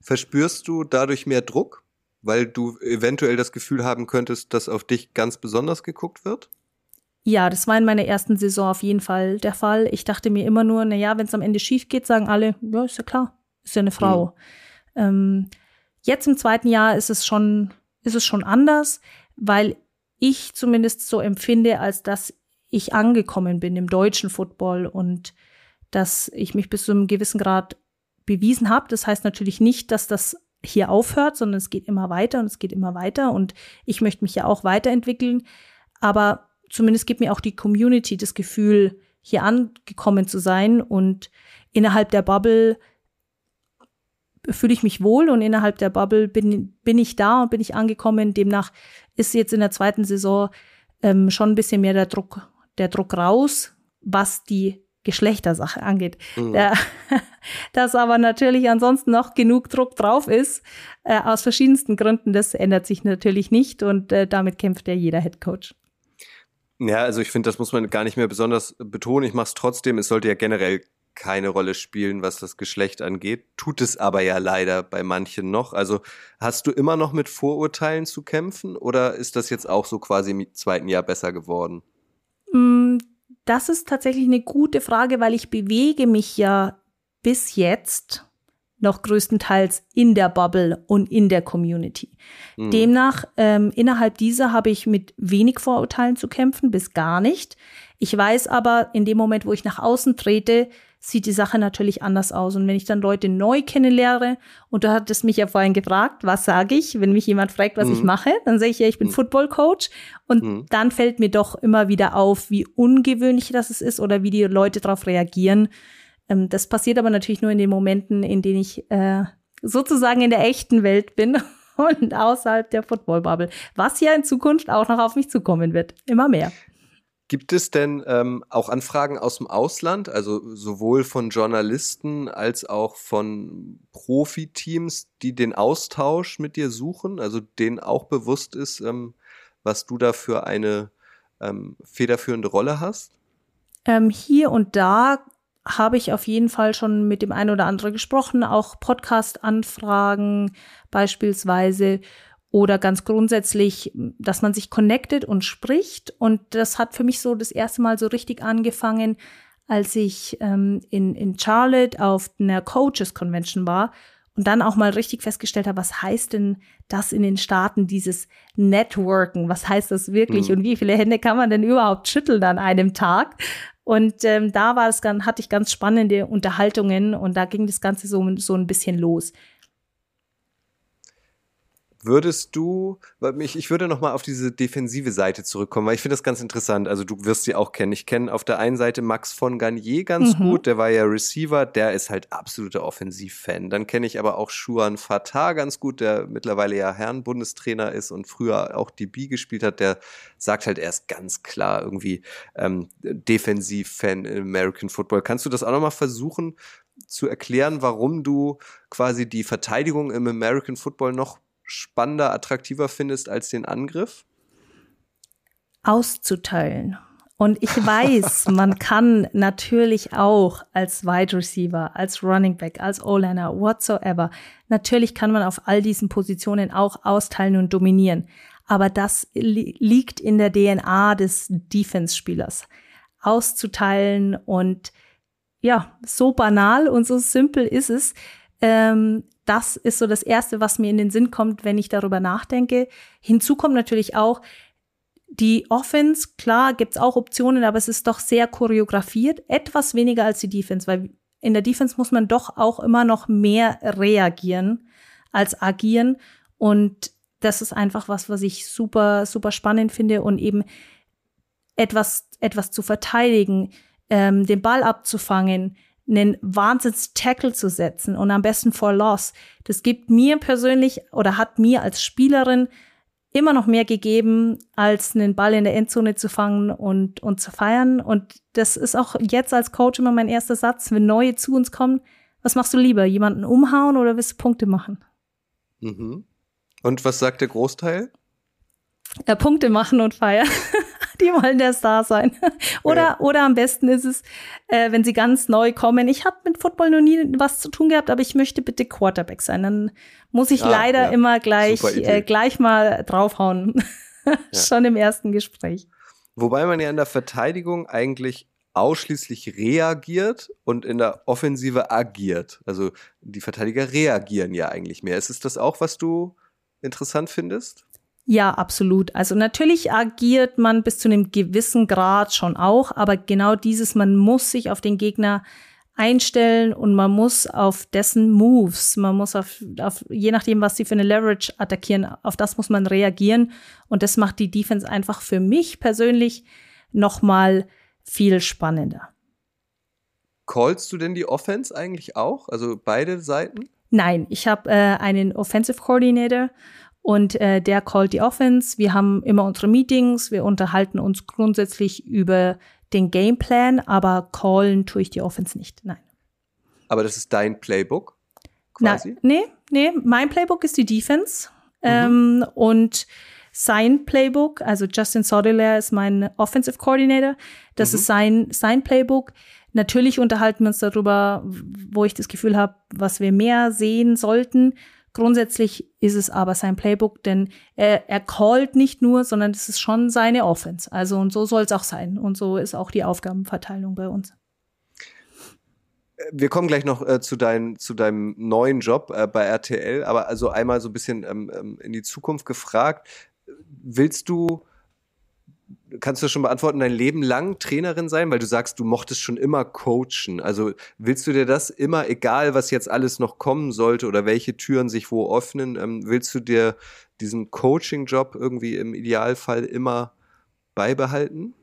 Verspürst du dadurch mehr Druck? Weil du eventuell das Gefühl haben könntest, dass auf dich ganz besonders geguckt wird? Ja, das war in meiner ersten Saison auf jeden Fall der Fall. Ich dachte mir immer nur, na ja, wenn es am Ende schief geht, sagen alle, ja, ist ja klar, ist ja eine Frau. Mhm. Ähm, jetzt im zweiten Jahr ist es schon, ist es schon anders, weil ich zumindest so empfinde, als dass ich angekommen bin im deutschen Football und dass ich mich bis zu einem gewissen Grad bewiesen habe. Das heißt natürlich nicht, dass das hier aufhört, sondern es geht immer weiter und es geht immer weiter und ich möchte mich ja auch weiterentwickeln. Aber zumindest gibt mir auch die Community das Gefühl, hier angekommen zu sein und innerhalb der Bubble fühle ich mich wohl und innerhalb der Bubble bin, bin ich da und bin ich angekommen. Demnach ist jetzt in der zweiten Saison ähm, schon ein bisschen mehr der Druck, der Druck raus, was die Geschlechtersache angeht. Mhm. Da, dass aber natürlich ansonsten noch genug Druck drauf ist, äh, aus verschiedensten Gründen, das ändert sich natürlich nicht und äh, damit kämpft ja jeder Head Coach. Ja, also ich finde, das muss man gar nicht mehr besonders betonen. Ich mache es trotzdem. Es sollte ja generell keine Rolle spielen, was das Geschlecht angeht. Tut es aber ja leider bei manchen noch. Also hast du immer noch mit Vorurteilen zu kämpfen oder ist das jetzt auch so quasi im zweiten Jahr besser geworden? Das ist tatsächlich eine gute Frage, weil ich bewege mich ja bis jetzt noch größtenteils in der Bubble und in der Community. Mhm. Demnach, ähm, innerhalb dieser habe ich mit wenig Vorurteilen zu kämpfen, bis gar nicht. Ich weiß aber, in dem Moment, wo ich nach außen trete, sieht die Sache natürlich anders aus. Und wenn ich dann Leute neu kennenlerne, und du hattest mich ja vorhin gefragt, was sage ich, wenn mich jemand fragt, was mhm. ich mache, dann sage ich ja, ich bin mhm. Football Coach. Und mhm. dann fällt mir doch immer wieder auf, wie ungewöhnlich das ist oder wie die Leute darauf reagieren. Ähm, das passiert aber natürlich nur in den Momenten, in denen ich äh, sozusagen in der echten Welt bin und außerhalb der Football-Bubble. Was ja in Zukunft auch noch auf mich zukommen wird. Immer mehr. Gibt es denn ähm, auch Anfragen aus dem Ausland, also sowohl von Journalisten als auch von Profiteams, die den Austausch mit dir suchen, also denen auch bewusst ist, ähm, was du da für eine ähm, federführende Rolle hast? Ähm, hier und da habe ich auf jeden Fall schon mit dem einen oder anderen gesprochen, auch Podcast-Anfragen beispielsweise. Oder ganz grundsätzlich, dass man sich connected und spricht. Und das hat für mich so das erste Mal so richtig angefangen, als ich ähm, in, in Charlotte auf einer Coaches Convention war und dann auch mal richtig festgestellt habe, was heißt denn das in den Staaten, dieses Networken? Was heißt das wirklich? Mhm. Und wie viele Hände kann man denn überhaupt schütteln an einem Tag? Und ähm, da war es dann, hatte ich ganz spannende Unterhaltungen und da ging das Ganze so, so ein bisschen los. Würdest du, ich, ich würde noch mal auf diese defensive Seite zurückkommen, weil ich finde das ganz interessant. Also du wirst sie auch kennen. Ich kenne auf der einen Seite Max von Garnier ganz mhm. gut, der war ja Receiver, der ist halt absoluter Offensivfan. Dann kenne ich aber auch Schuan Fatah ganz gut, der mittlerweile ja Herrenbundestrainer ist und früher auch DB gespielt hat. Der sagt halt, er ist ganz klar irgendwie ähm, Defensivfan im American Football. Kannst du das auch noch mal versuchen zu erklären, warum du quasi die Verteidigung im American Football noch spannender, attraktiver findest als den Angriff? Auszuteilen. Und ich weiß, man kann natürlich auch als Wide Receiver, als Running Back, als O-Liner, whatsoever, natürlich kann man auf all diesen Positionen auch austeilen und dominieren. Aber das li liegt in der DNA des Defense-Spielers. Auszuteilen und ja, so banal und so simpel ist es. Ähm, das ist so das Erste, was mir in den Sinn kommt, wenn ich darüber nachdenke. Hinzu kommt natürlich auch die Offense. Klar, gibt's auch Optionen, aber es ist doch sehr choreografiert. Etwas weniger als die Defense, weil in der Defense muss man doch auch immer noch mehr reagieren als agieren. Und das ist einfach was, was ich super, super spannend finde und eben etwas, etwas zu verteidigen, ähm, den Ball abzufangen, einen Wahnsinns-Tackle zu setzen und am besten for Loss. Das gibt mir persönlich oder hat mir als Spielerin immer noch mehr gegeben, als einen Ball in der Endzone zu fangen und, und zu feiern. Und das ist auch jetzt als Coach immer mein erster Satz, wenn neue zu uns kommen. Was machst du lieber? Jemanden umhauen oder willst du Punkte machen? Mhm. Und was sagt der Großteil? Ja, Punkte machen und feiern. die wollen der Star sein. oder, ja. oder am besten ist es, äh, wenn sie ganz neu kommen. Ich habe mit Football noch nie was zu tun gehabt, aber ich möchte bitte Quarterback sein. Dann muss ich ah, leider ja. immer gleich, äh, gleich mal draufhauen. Schon im ersten Gespräch. Wobei man ja in der Verteidigung eigentlich ausschließlich reagiert und in der Offensive agiert. Also die Verteidiger reagieren ja eigentlich mehr. Ist es das auch, was du interessant findest? Ja, absolut. Also natürlich agiert man bis zu einem gewissen Grad schon auch, aber genau dieses, man muss sich auf den Gegner einstellen und man muss auf dessen Moves, man muss auf, auf je nachdem, was sie für eine Leverage attackieren, auf das muss man reagieren und das macht die Defense einfach für mich persönlich noch mal viel spannender. Callst du denn die Offense eigentlich auch, also beide Seiten? Nein, ich habe äh, einen Offensive Coordinator und äh, der callt die Offense. Wir haben immer unsere Meetings, wir unterhalten uns grundsätzlich über den Gameplan, aber callen tue ich die Offense nicht. Nein. Aber das ist dein Playbook? Quasi? Na, nee, nee, mein Playbook ist die Defense. Mhm. Ähm, und sein Playbook, also Justin Sodelair ist mein Offensive Coordinator. Das mhm. ist sein, sein Playbook. Natürlich unterhalten wir uns darüber, wo ich das Gefühl habe, was wir mehr sehen sollten. Grundsätzlich ist es aber sein Playbook, denn er, er callt nicht nur, sondern es ist schon seine Offense. Also und so soll es auch sein. Und so ist auch die Aufgabenverteilung bei uns. Wir kommen gleich noch äh, zu, dein, zu deinem neuen Job äh, bei RTL, aber also einmal so ein bisschen ähm, ähm in die Zukunft gefragt. Willst du kannst du schon beantworten, dein Leben lang Trainerin sein? Weil du sagst, du mochtest schon immer coachen. Also willst du dir das immer, egal was jetzt alles noch kommen sollte oder welche Türen sich wo öffnen, ähm, willst du dir diesen Coaching-Job irgendwie im Idealfall immer beibehalten?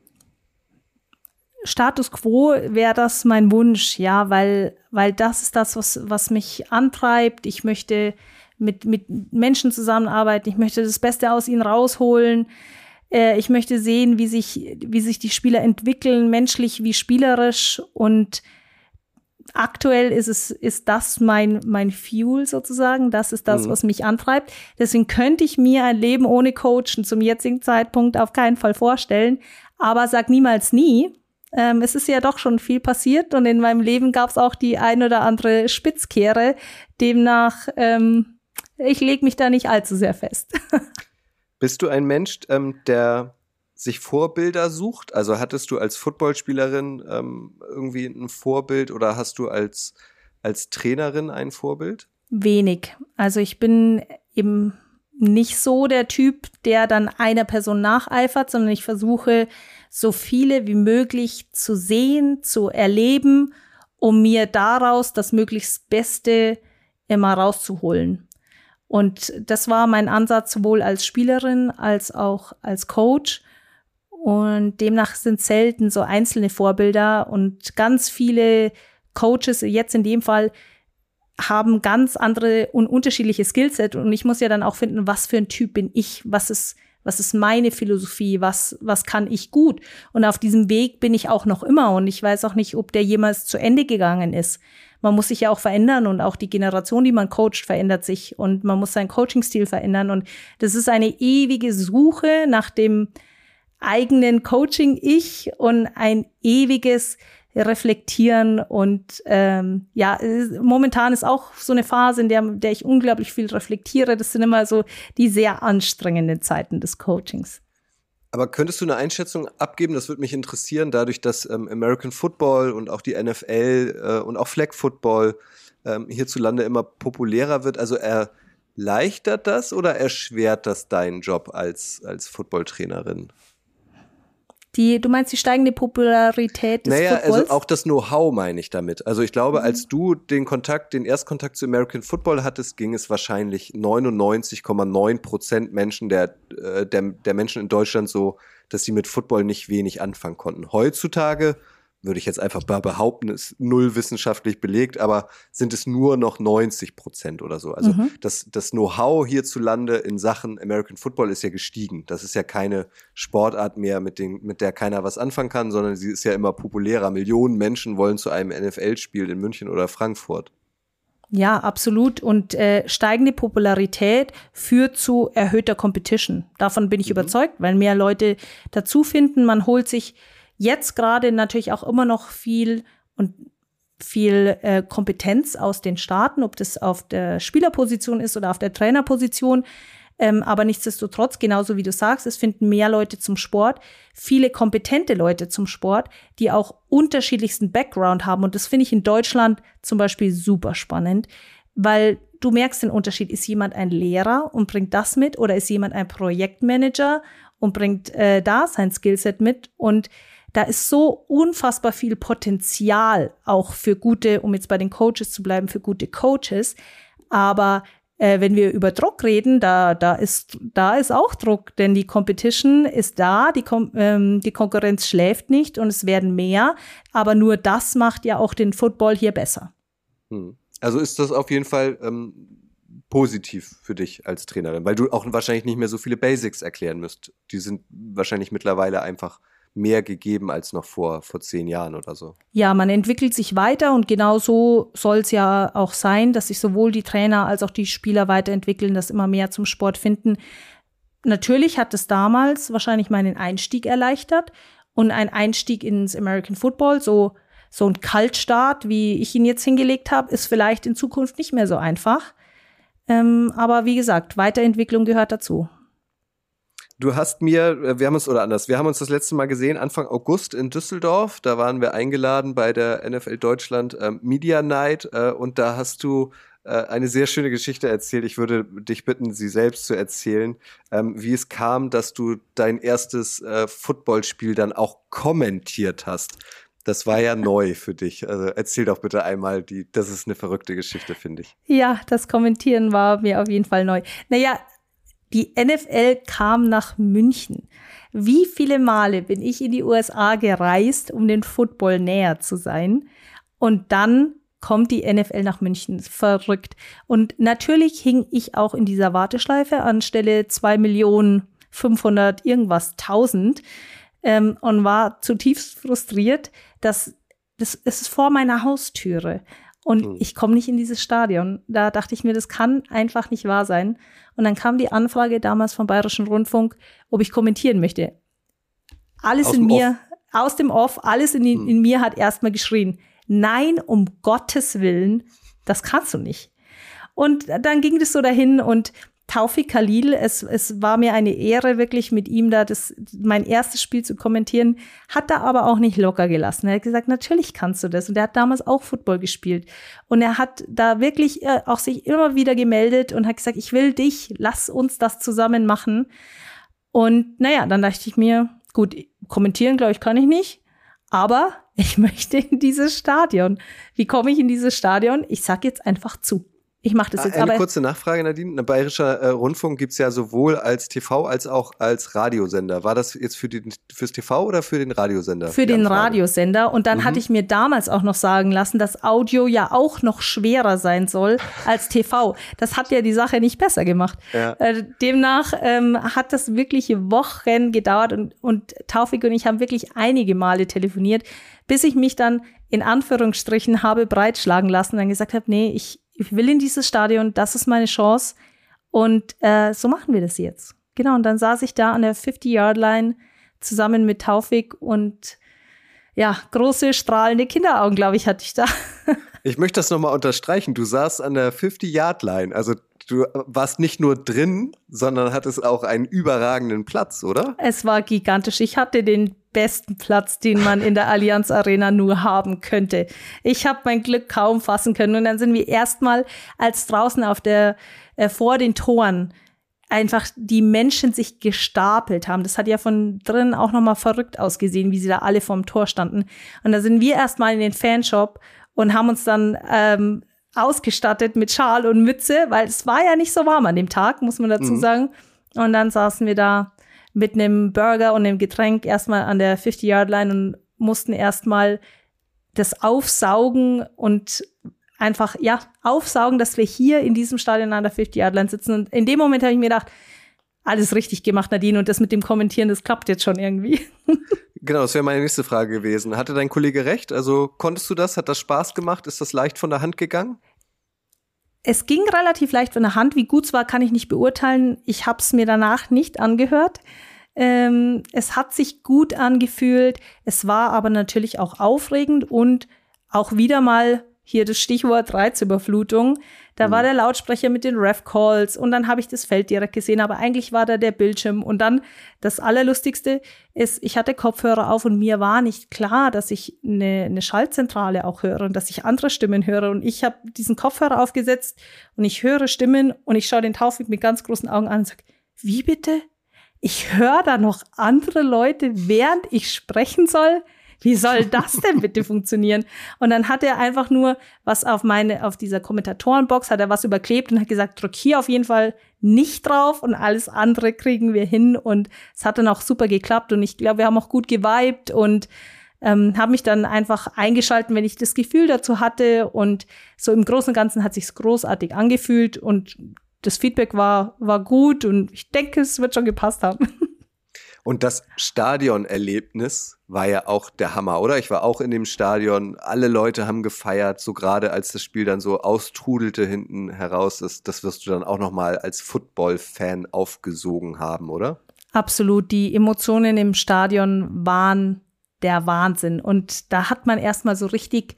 Status quo wäre das mein Wunsch, ja, weil, weil das ist das, was, was mich antreibt. Ich möchte mit, mit Menschen zusammenarbeiten. Ich möchte das Beste aus ihnen rausholen. Äh, ich möchte sehen, wie sich, wie sich die Spieler entwickeln, menschlich wie spielerisch. Und aktuell ist es, ist das mein, mein Fuel sozusagen. Das ist das, mhm. was mich antreibt. Deswegen könnte ich mir ein Leben ohne Coachen zum jetzigen Zeitpunkt auf keinen Fall vorstellen. Aber sag niemals nie. Ähm, es ist ja doch schon viel passiert und in meinem Leben gab es auch die ein oder andere Spitzkehre. Demnach, ähm, ich lege mich da nicht allzu sehr fest. Bist du ein Mensch, ähm, der sich Vorbilder sucht? Also hattest du als Footballspielerin ähm, irgendwie ein Vorbild oder hast du als, als Trainerin ein Vorbild? Wenig. Also ich bin eben nicht so der Typ, der dann einer Person nacheifert, sondern ich versuche, so viele wie möglich zu sehen, zu erleben, um mir daraus das möglichst Beste immer rauszuholen. Und das war mein Ansatz sowohl als Spielerin als auch als Coach. Und demnach sind selten so einzelne Vorbilder und ganz viele Coaches, jetzt in dem Fall, haben ganz andere und unterschiedliche Skillset. Und ich muss ja dann auch finden, was für ein Typ bin ich, was ist, was ist meine Philosophie, was, was kann ich gut. Und auf diesem Weg bin ich auch noch immer. Und ich weiß auch nicht, ob der jemals zu Ende gegangen ist man muss sich ja auch verändern und auch die Generation, die man coacht, verändert sich und man muss seinen Coaching-Stil verändern. Und das ist eine ewige Suche nach dem eigenen Coaching-Ich und ein ewiges reflektieren und ähm, ja, momentan ist auch so eine Phase, in der, der ich unglaublich viel reflektiere. Das sind immer so die sehr anstrengenden Zeiten des Coachings. Aber könntest du eine Einschätzung abgeben? Das würde mich interessieren, dadurch, dass ähm, American Football und auch die NFL äh, und auch Flag Football ähm, hierzulande immer populärer wird. Also erleichtert das oder erschwert das deinen Job als, als Footballtrainerin? Die, du meinst die steigende Popularität des naja, Footballs? also auch das Know-how meine ich damit. Also ich glaube, mhm. als du den Kontakt, den Erstkontakt zu American Football hattest, ging es wahrscheinlich 99,9 Prozent Menschen der, äh, der, der Menschen in Deutschland so, dass sie mit Football nicht wenig anfangen konnten. Heutzutage würde ich jetzt einfach behaupten, ist null wissenschaftlich belegt, aber sind es nur noch 90 Prozent oder so. Also mhm. das, das Know-how hierzulande in Sachen American Football ist ja gestiegen. Das ist ja keine Sportart mehr, mit, den, mit der keiner was anfangen kann, sondern sie ist ja immer populärer. Millionen Menschen wollen zu einem NFL-Spiel in München oder Frankfurt. Ja, absolut. Und äh, steigende Popularität führt zu erhöhter Competition. Davon bin ich mhm. überzeugt, weil mehr Leute dazu finden. Man holt sich Jetzt gerade natürlich auch immer noch viel und viel äh, Kompetenz aus den Staaten, ob das auf der Spielerposition ist oder auf der Trainerposition. Ähm, aber nichtsdestotrotz, genauso wie du sagst, es finden mehr Leute zum Sport, viele kompetente Leute zum Sport, die auch unterschiedlichsten Background haben. Und das finde ich in Deutschland zum Beispiel super spannend, weil du merkst den Unterschied. Ist jemand ein Lehrer und bringt das mit oder ist jemand ein Projektmanager und bringt äh, da sein Skillset mit? Und da ist so unfassbar viel Potenzial auch für gute, um jetzt bei den Coaches zu bleiben, für gute Coaches. Aber äh, wenn wir über Druck reden, da, da, ist, da ist auch Druck, denn die Competition ist da, die, Kom ähm, die Konkurrenz schläft nicht und es werden mehr. Aber nur das macht ja auch den Football hier besser. Hm. Also ist das auf jeden Fall ähm, positiv für dich als Trainerin, weil du auch wahrscheinlich nicht mehr so viele Basics erklären müsst. Die sind wahrscheinlich mittlerweile einfach mehr gegeben als noch vor, vor zehn Jahren oder so. Ja, man entwickelt sich weiter und genau so soll es ja auch sein, dass sich sowohl die Trainer als auch die Spieler weiterentwickeln, dass immer mehr zum Sport finden. Natürlich hat es damals wahrscheinlich meinen Einstieg erleichtert und ein Einstieg ins American Football, so, so ein Kaltstart, wie ich ihn jetzt hingelegt habe, ist vielleicht in Zukunft nicht mehr so einfach. Ähm, aber wie gesagt, Weiterentwicklung gehört dazu. Du hast mir, äh, wir haben uns, oder anders, wir haben uns das letzte Mal gesehen, Anfang August in Düsseldorf. Da waren wir eingeladen bei der NFL Deutschland ähm, Media Night äh, und da hast du äh, eine sehr schöne Geschichte erzählt. Ich würde dich bitten, sie selbst zu erzählen, ähm, wie es kam, dass du dein erstes äh, Footballspiel dann auch kommentiert hast. Das war ja neu für dich. Also erzähl doch bitte einmal die, das ist eine verrückte Geschichte, finde ich. Ja, das Kommentieren war mir auf jeden Fall neu. Naja, die NFL kam nach München. Wie viele Male bin ich in die USA gereist, um den Football näher zu sein? Und dann kommt die NFL nach München. Verrückt. Und natürlich hing ich auch in dieser Warteschleife an Stelle zwei Millionen 500 irgendwas 1000 ähm, und war zutiefst frustriert, dass das ist vor meiner Haustüre. Und mhm. ich komme nicht in dieses Stadion. Da dachte ich mir, das kann einfach nicht wahr sein. Und dann kam die Anfrage damals vom Bayerischen Rundfunk, ob ich kommentieren möchte. Alles aus in mir, Off. aus dem Off, alles in, mhm. in mir hat erstmal geschrien, nein, um Gottes Willen, das kannst du nicht. Und dann ging das so dahin und Taufik Khalil, es, es war mir eine Ehre, wirklich mit ihm da das, mein erstes Spiel zu kommentieren, hat da aber auch nicht locker gelassen. Er hat gesagt, natürlich kannst du das. Und er hat damals auch Football gespielt. Und er hat da wirklich äh, auch sich immer wieder gemeldet und hat gesagt, ich will dich, lass uns das zusammen machen. Und naja, dann dachte ich mir, gut, kommentieren, glaube ich, kann ich nicht. Aber ich möchte in dieses Stadion. Wie komme ich in dieses Stadion? Ich sag jetzt einfach zu. Ich mache das ah, jetzt Eine aber. kurze Nachfrage, Nadine. Ein bayerischer äh, Rundfunk gibt's ja sowohl als TV als auch als Radiosender. War das jetzt für den, fürs TV oder für den Radiosender? Für den Anfrage? Radiosender. Und dann mhm. hatte ich mir damals auch noch sagen lassen, dass Audio ja auch noch schwerer sein soll als TV. Das hat ja die Sache nicht besser gemacht. Ja. Äh, demnach ähm, hat das wirklich Wochen gedauert und, und Taufik und ich haben wirklich einige Male telefoniert, bis ich mich dann in Anführungsstrichen habe breitschlagen lassen und dann gesagt habe, nee, ich, ich will in dieses Stadion, das ist meine Chance. Und äh, so machen wir das jetzt. Genau, und dann saß ich da an der 50-Yard-Line zusammen mit Taufik und ja, große, strahlende Kinderaugen, glaube ich, hatte ich da. ich möchte das nochmal unterstreichen. Du saßt an der 50-Yard-Line. Also du warst nicht nur drin, sondern hattest auch einen überragenden Platz, oder? Es war gigantisch. Ich hatte den besten Platz, den man in der Allianz Arena nur haben könnte. Ich habe mein Glück kaum fassen können und dann sind wir erstmal als draußen auf der äh, vor den Toren einfach die Menschen sich gestapelt haben. Das hat ja von drin auch noch mal verrückt ausgesehen, wie sie da alle vorm Tor standen. Und da sind wir erstmal in den Fanshop und haben uns dann ähm, ausgestattet mit Schal und Mütze, weil es war ja nicht so warm an dem Tag, muss man dazu mhm. sagen. Und dann saßen wir da mit einem Burger und einem Getränk erstmal an der 50-Yard-Line und mussten erstmal das aufsaugen und einfach, ja, aufsaugen, dass wir hier in diesem Stadion an der 50-Yard-Line sitzen. Und in dem Moment habe ich mir gedacht, alles richtig gemacht, Nadine, und das mit dem Kommentieren, das klappt jetzt schon irgendwie. Genau, das wäre meine nächste Frage gewesen. Hatte dein Kollege recht? Also konntest du das? Hat das Spaß gemacht? Ist das leicht von der Hand gegangen? Es ging relativ leicht von der Hand. Wie gut es war, kann ich nicht beurteilen. Ich habe es mir danach nicht angehört. Ähm, es hat sich gut angefühlt. Es war aber natürlich auch aufregend und auch wieder mal hier das Stichwort Reizüberflutung. Da mhm. war der Lautsprecher mit den Ref-Calls und dann habe ich das Feld direkt gesehen, aber eigentlich war da der Bildschirm. Und dann das Allerlustigste ist, ich hatte Kopfhörer auf und mir war nicht klar, dass ich eine, eine Schaltzentrale auch höre und dass ich andere Stimmen höre. Und ich habe diesen Kopfhörer aufgesetzt und ich höre Stimmen und ich schaue den Taufik mit ganz großen Augen an und sage, wie bitte? Ich höre da noch andere Leute, während ich sprechen soll. Wie soll das denn bitte funktionieren? Und dann hat er einfach nur was auf meine, auf dieser Kommentatorenbox hat er was überklebt und hat gesagt, drück hier auf jeden Fall nicht drauf und alles andere kriegen wir hin. Und es hat dann auch super geklappt und ich glaube, wir haben auch gut geweibt und ähm, habe mich dann einfach eingeschalten, wenn ich das Gefühl dazu hatte. Und so im Großen und Ganzen hat sich's großartig angefühlt und das Feedback war, war gut und ich denke, es wird schon gepasst haben. Und das Stadionerlebnis war ja auch der Hammer, oder? Ich war auch in dem Stadion. Alle Leute haben gefeiert, so gerade als das Spiel dann so austrudelte hinten heraus. Das, das wirst du dann auch noch mal als Football-Fan aufgesogen haben, oder? Absolut. Die Emotionen im Stadion waren der Wahnsinn. Und da hat man erstmal so richtig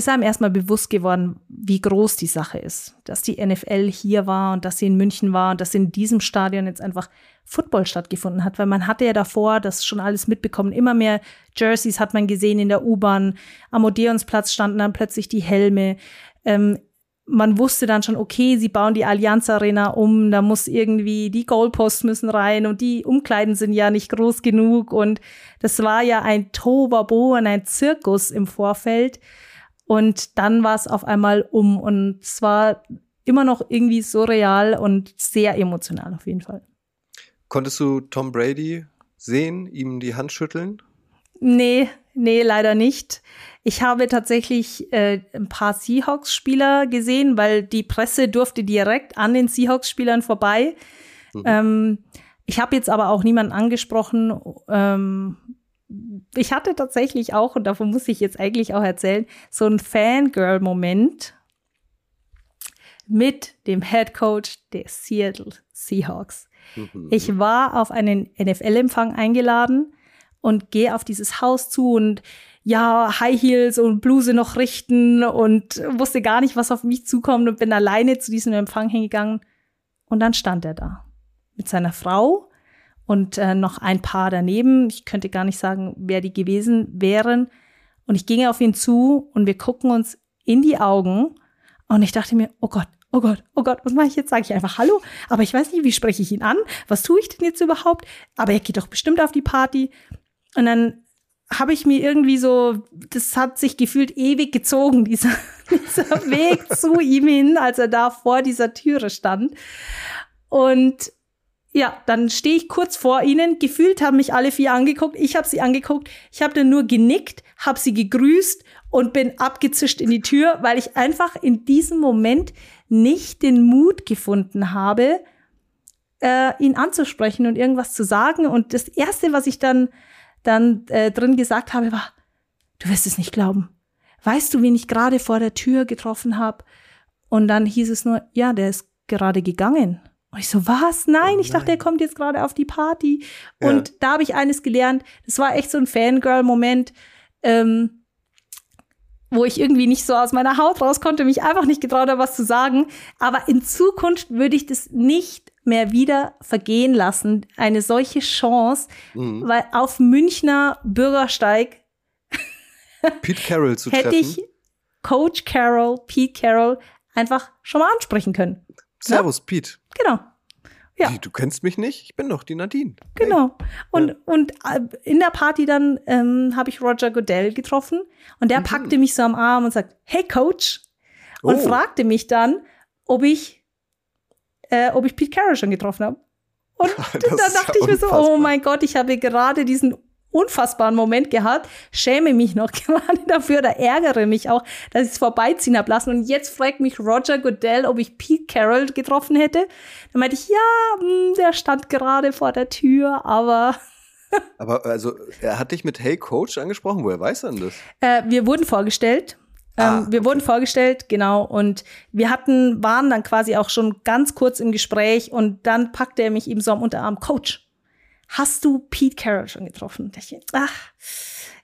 ist einem erstmal bewusst geworden, wie groß die Sache ist. Dass die NFL hier war und dass sie in München war und dass in diesem Stadion jetzt einfach Football stattgefunden hat, weil man hatte ja davor das schon alles mitbekommen. Immer mehr Jerseys hat man gesehen in der U-Bahn. Am Odeonsplatz standen dann plötzlich die Helme. Ähm, man wusste dann schon, okay, sie bauen die Allianz Arena um, da muss irgendwie, die Goalposts müssen rein und die Umkleiden sind ja nicht groß genug und das war ja ein Tobabo und ein Zirkus im Vorfeld. Und dann war es auf einmal um und es war immer noch irgendwie surreal und sehr emotional auf jeden Fall. Konntest du Tom Brady sehen, ihm die Hand schütteln? Nee, nee, leider nicht. Ich habe tatsächlich äh, ein paar Seahawks-Spieler gesehen, weil die Presse durfte direkt an den Seahawks-Spielern vorbei. Mhm. Ähm, ich habe jetzt aber auch niemanden angesprochen. Ähm, ich hatte tatsächlich auch, und davon muss ich jetzt eigentlich auch erzählen, so ein Fangirl-Moment mit dem Head Coach der Seattle Seahawks. Mhm. Ich war auf einen NFL-Empfang eingeladen und gehe auf dieses Haus zu und ja, High Heels und Bluse noch richten und wusste gar nicht, was auf mich zukommt und bin alleine zu diesem Empfang hingegangen. Und dann stand er da mit seiner Frau und äh, noch ein paar daneben. Ich könnte gar nicht sagen, wer die gewesen wären. Und ich ging auf ihn zu und wir gucken uns in die Augen. Und ich dachte mir, oh Gott, oh Gott, oh Gott, was mache ich jetzt? Sage ich einfach Hallo? Aber ich weiß nicht, wie spreche ich ihn an? Was tue ich denn jetzt überhaupt? Aber er geht doch bestimmt auf die Party. Und dann habe ich mir irgendwie so, das hat sich gefühlt ewig gezogen, dieser, dieser Weg zu ihm hin, als er da vor dieser Türe stand. Und ja, dann stehe ich kurz vor ihnen. Gefühlt haben mich alle vier angeguckt. Ich habe sie angeguckt. Ich habe dann nur genickt, habe sie gegrüßt und bin abgezischt in die Tür, weil ich einfach in diesem Moment nicht den Mut gefunden habe, äh, ihn anzusprechen und irgendwas zu sagen. Und das Erste, was ich dann, dann äh, drin gesagt habe, war, du wirst es nicht glauben. Weißt du, wen ich gerade vor der Tür getroffen habe? Und dann hieß es nur, ja, der ist gerade gegangen. Und ich so, was? Nein, oh ich dachte, er kommt jetzt gerade auf die Party. Und ja. da habe ich eines gelernt. Das war echt so ein Fangirl-Moment, ähm, wo ich irgendwie nicht so aus meiner Haut raus konnte, mich einfach nicht getraut habe, was zu sagen. Aber in Zukunft würde ich das nicht mehr wieder vergehen lassen, eine solche Chance, mhm. weil auf Münchner Bürgersteig Pete Carroll zu hätte treffen. ich Coach Carroll, Pete Carroll einfach schon mal ansprechen können. Servus, ja? Pete. Genau. Ja. Wie, du kennst mich nicht? Ich bin doch die Nadine. Genau. Und, ja. und äh, in der Party dann ähm, habe ich Roger Goodell getroffen und der mhm. packte mich so am Arm und sagt, hey Coach. Und oh. fragte mich dann, ob ich, äh, ob ich Pete Carroll schon getroffen habe. Und dann dachte ich mir so, oh mein Gott, ich habe gerade diesen unfassbaren Moment gehabt, schäme mich noch gerade dafür oder ärgere mich auch, dass ich es vorbeiziehen habe lassen. Und jetzt fragt mich Roger Goodell, ob ich Pete Carroll getroffen hätte. Dann meinte ich, ja, mh, hm, der stand gerade vor der Tür, aber aber also, er hat dich mit Hey Coach angesprochen. Woher weiß er denn das? Äh, wir wurden vorgestellt. Ähm, ah, wir okay. wurden vorgestellt, genau. Und wir hatten, waren dann quasi auch schon ganz kurz im Gespräch und dann packte er mich eben so am Unterarm, Coach hast du Pete Carroll schon getroffen? Ach,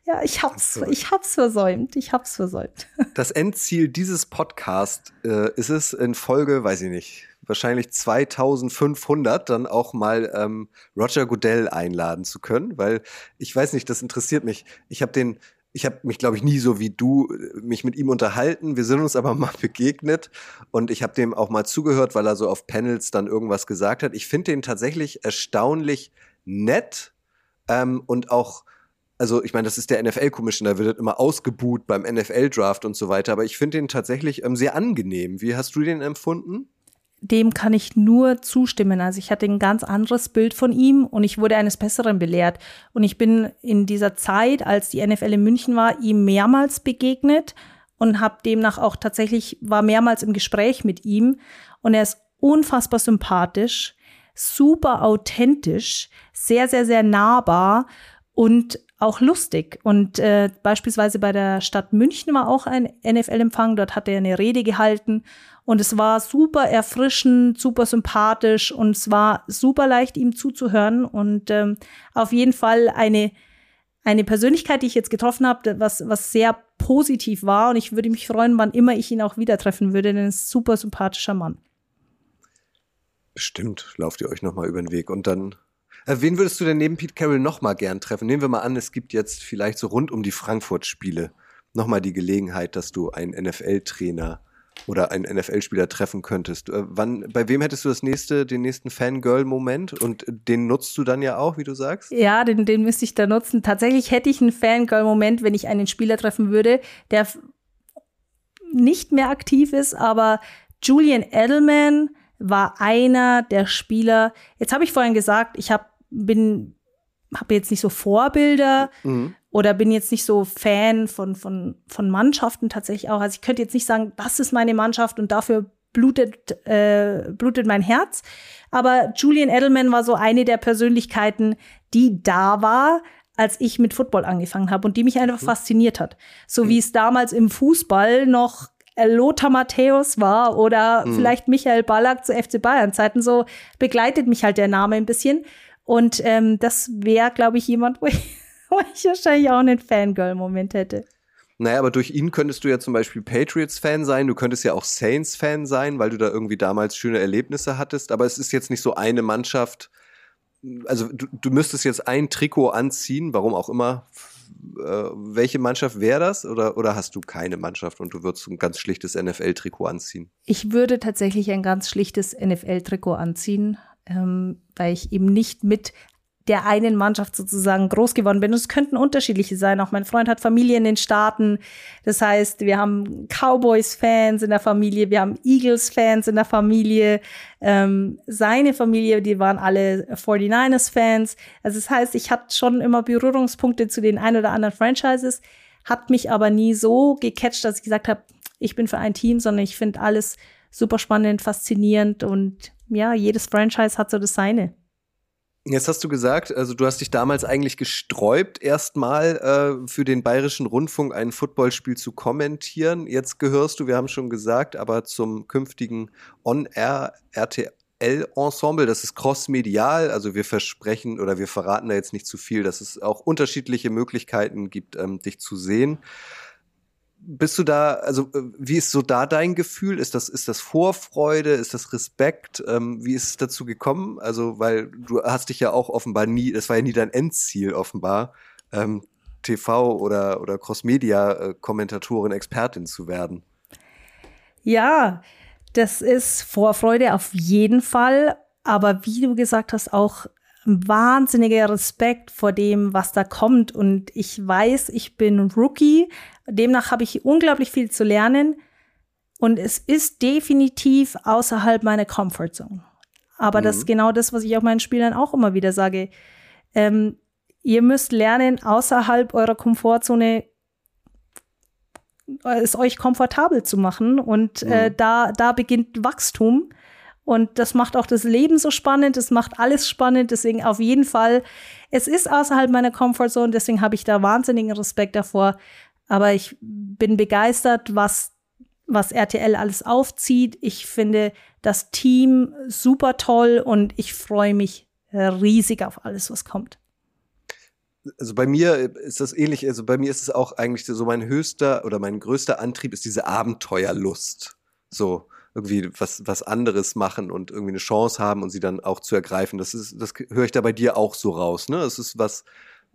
ja, ich hab's, ich hab's versäumt. Ich hab's versäumt. Das Endziel dieses Podcasts äh, ist es in Folge, weiß ich nicht, wahrscheinlich 2500 dann auch mal ähm, Roger Goodell einladen zu können, weil ich weiß nicht, das interessiert mich. Ich habe den ich habe mich, glaube ich, nie so wie du äh, mich mit ihm unterhalten. Wir sind uns aber mal begegnet und ich habe dem auch mal zugehört, weil er so auf Panels dann irgendwas gesagt hat. Ich finde den tatsächlich erstaunlich nett ähm, und auch, also ich meine, das ist der NFL-Commissioner, wird immer ausgebuht beim NFL-Draft und so weiter, aber ich finde den tatsächlich ähm, sehr angenehm. Wie hast du den empfunden? Dem kann ich nur zustimmen. Also ich hatte ein ganz anderes Bild von ihm und ich wurde eines Besseren belehrt. Und ich bin in dieser Zeit, als die NFL in München war, ihm mehrmals begegnet und habe demnach auch tatsächlich, war mehrmals im Gespräch mit ihm. Und er ist unfassbar sympathisch super authentisch, sehr, sehr, sehr nahbar und auch lustig. Und äh, beispielsweise bei der Stadt München war auch ein NFL-Empfang. Dort hat er eine Rede gehalten und es war super erfrischend, super sympathisch und es war super leicht, ihm zuzuhören. Und ähm, auf jeden Fall eine, eine Persönlichkeit, die ich jetzt getroffen habe, was, was sehr positiv war. Und ich würde mich freuen, wann immer ich ihn auch wieder treffen würde, denn er ist ein super sympathischer Mann. Bestimmt, lauft ihr euch nochmal über den Weg und dann. Äh, wen würdest du denn neben Pete Carroll nochmal gern treffen? Nehmen wir mal an, es gibt jetzt vielleicht so rund um die Frankfurt-Spiele nochmal die Gelegenheit, dass du einen NFL-Trainer oder einen NFL-Spieler treffen könntest. Äh, wann, bei wem hättest du das nächste, den nächsten Fangirl-Moment? Und den nutzt du dann ja auch, wie du sagst? Ja, den, den müsste ich da nutzen. Tatsächlich hätte ich einen Fangirl-Moment, wenn ich einen Spieler treffen würde, der nicht mehr aktiv ist, aber Julian Edelman war einer der Spieler. Jetzt habe ich vorhin gesagt, ich hab, bin habe jetzt nicht so Vorbilder mhm. oder bin jetzt nicht so Fan von, von, von Mannschaften tatsächlich auch. Also ich könnte jetzt nicht sagen, das ist meine Mannschaft und dafür blutet, äh, blutet mein Herz. Aber Julian Edelman war so eine der Persönlichkeiten, die da war, als ich mit Football angefangen habe und die mich einfach mhm. fasziniert hat. So mhm. wie es damals im Fußball noch Lothar Matthäus war oder mhm. vielleicht Michael Ballack zu FC Bayern Zeiten. So begleitet mich halt der Name ein bisschen. Und ähm, das wäre, glaube ich, jemand, wo ich, wo wo ich wahrscheinlich auch einen Fangirl-Moment hätte. Naja, aber durch ihn könntest du ja zum Beispiel Patriots-Fan sein, du könntest ja auch Saints-Fan sein, weil du da irgendwie damals schöne Erlebnisse hattest, aber es ist jetzt nicht so eine Mannschaft. Also du, du müsstest jetzt ein Trikot anziehen, warum auch immer. Äh, welche Mannschaft wäre das? Oder, oder hast du keine Mannschaft und du würdest ein ganz schlichtes NFL-Trikot anziehen? Ich würde tatsächlich ein ganz schlichtes NFL-Trikot anziehen, ähm, weil ich eben nicht mit der einen Mannschaft sozusagen groß geworden bin. Und es könnten unterschiedliche sein. Auch mein Freund hat Familie in den Staaten. Das heißt, wir haben Cowboys-Fans in der Familie, wir haben Eagles-Fans in der Familie. Ähm, seine Familie, die waren alle 49ers-Fans. Also das heißt, ich hatte schon immer Berührungspunkte zu den ein oder anderen Franchises, hat mich aber nie so gecatcht, dass ich gesagt habe, ich bin für ein Team, sondern ich finde alles super spannend, faszinierend und ja, jedes Franchise hat so das seine. Jetzt hast du gesagt, also du hast dich damals eigentlich gesträubt, erstmal äh, für den Bayerischen Rundfunk ein Footballspiel zu kommentieren. Jetzt gehörst du, wir haben schon gesagt, aber zum künftigen On-Air RTL-Ensemble. Das ist crossmedial, also wir versprechen oder wir verraten da jetzt nicht zu viel, dass es auch unterschiedliche Möglichkeiten gibt, ähm, dich zu sehen bist du da, also äh, wie ist so da dein Gefühl? Ist das, ist das Vorfreude? Ist das Respekt? Ähm, wie ist es dazu gekommen? Also, weil du hast dich ja auch offenbar nie, das war ja nie dein Endziel offenbar, ähm, TV oder, oder Crossmedia-Kommentatorin, Expertin zu werden. Ja, das ist Vorfreude auf jeden Fall. Aber wie du gesagt hast, auch wahnsinniger Respekt vor dem, was da kommt. Und ich weiß, ich bin Rookie. Demnach habe ich unglaublich viel zu lernen. Und es ist definitiv außerhalb meiner Comfortzone. Aber mhm. das ist genau das, was ich auch meinen Spielern auch immer wieder sage. Ähm, ihr müsst lernen, außerhalb eurer Komfortzone es euch komfortabel zu machen. Und äh, mhm. äh, da, da beginnt Wachstum. Und das macht auch das Leben so spannend, es macht alles spannend. Deswegen auf jeden Fall, es ist außerhalb meiner Comfortzone, deswegen habe ich da wahnsinnigen Respekt davor. Aber ich bin begeistert, was, was RTL alles aufzieht. Ich finde das Team super toll und ich freue mich riesig auf alles, was kommt also bei mir ist das ähnlich, also bei mir ist es auch eigentlich so mein höchster oder mein größter Antrieb ist diese Abenteuerlust. So irgendwie was, was anderes machen und irgendwie eine Chance haben und sie dann auch zu ergreifen. Das ist, das höre ich da bei dir auch so raus. Ne? Es ist was,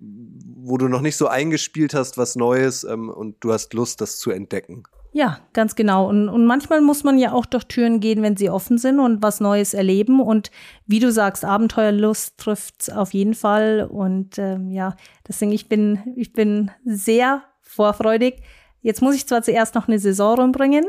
wo du noch nicht so eingespielt hast, was Neues ähm, und du hast Lust, das zu entdecken. Ja, ganz genau. Und, und manchmal muss man ja auch durch Türen gehen, wenn sie offen sind und was Neues erleben. Und wie du sagst, Abenteuerlust trifft auf jeden Fall. Und ähm, ja, deswegen, ich bin, ich bin sehr vorfreudig. Jetzt muss ich zwar zuerst noch eine Saison rumbringen,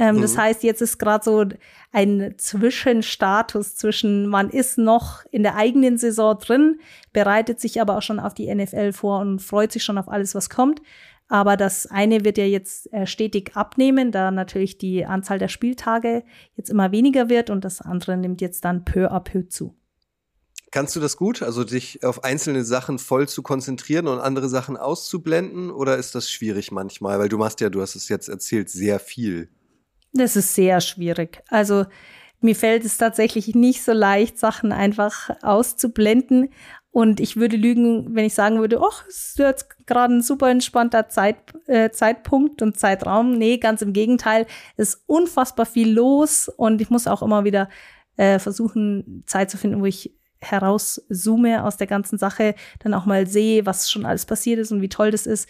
ähm, mhm. Das heißt, jetzt ist gerade so ein Zwischenstatus zwischen, man ist noch in der eigenen Saison drin, bereitet sich aber auch schon auf die NFL vor und freut sich schon auf alles, was kommt. Aber das eine wird ja jetzt äh, stetig abnehmen, da natürlich die Anzahl der Spieltage jetzt immer weniger wird und das andere nimmt jetzt dann peu à peu zu. Kannst du das gut, also dich auf einzelne Sachen voll zu konzentrieren und andere Sachen auszublenden? Oder ist das schwierig manchmal? Weil du machst ja, du hast es jetzt erzählt, sehr viel. Das ist sehr schwierig. Also mir fällt es tatsächlich nicht so leicht, Sachen einfach auszublenden. Und ich würde lügen, wenn ich sagen würde, ach, es ist jetzt gerade ein super entspannter Zeit, äh, Zeitpunkt und Zeitraum. Nee, ganz im Gegenteil. Es ist unfassbar viel los und ich muss auch immer wieder äh, versuchen, Zeit zu finden, wo ich herauszoome aus der ganzen Sache, dann auch mal sehe, was schon alles passiert ist und wie toll das ist.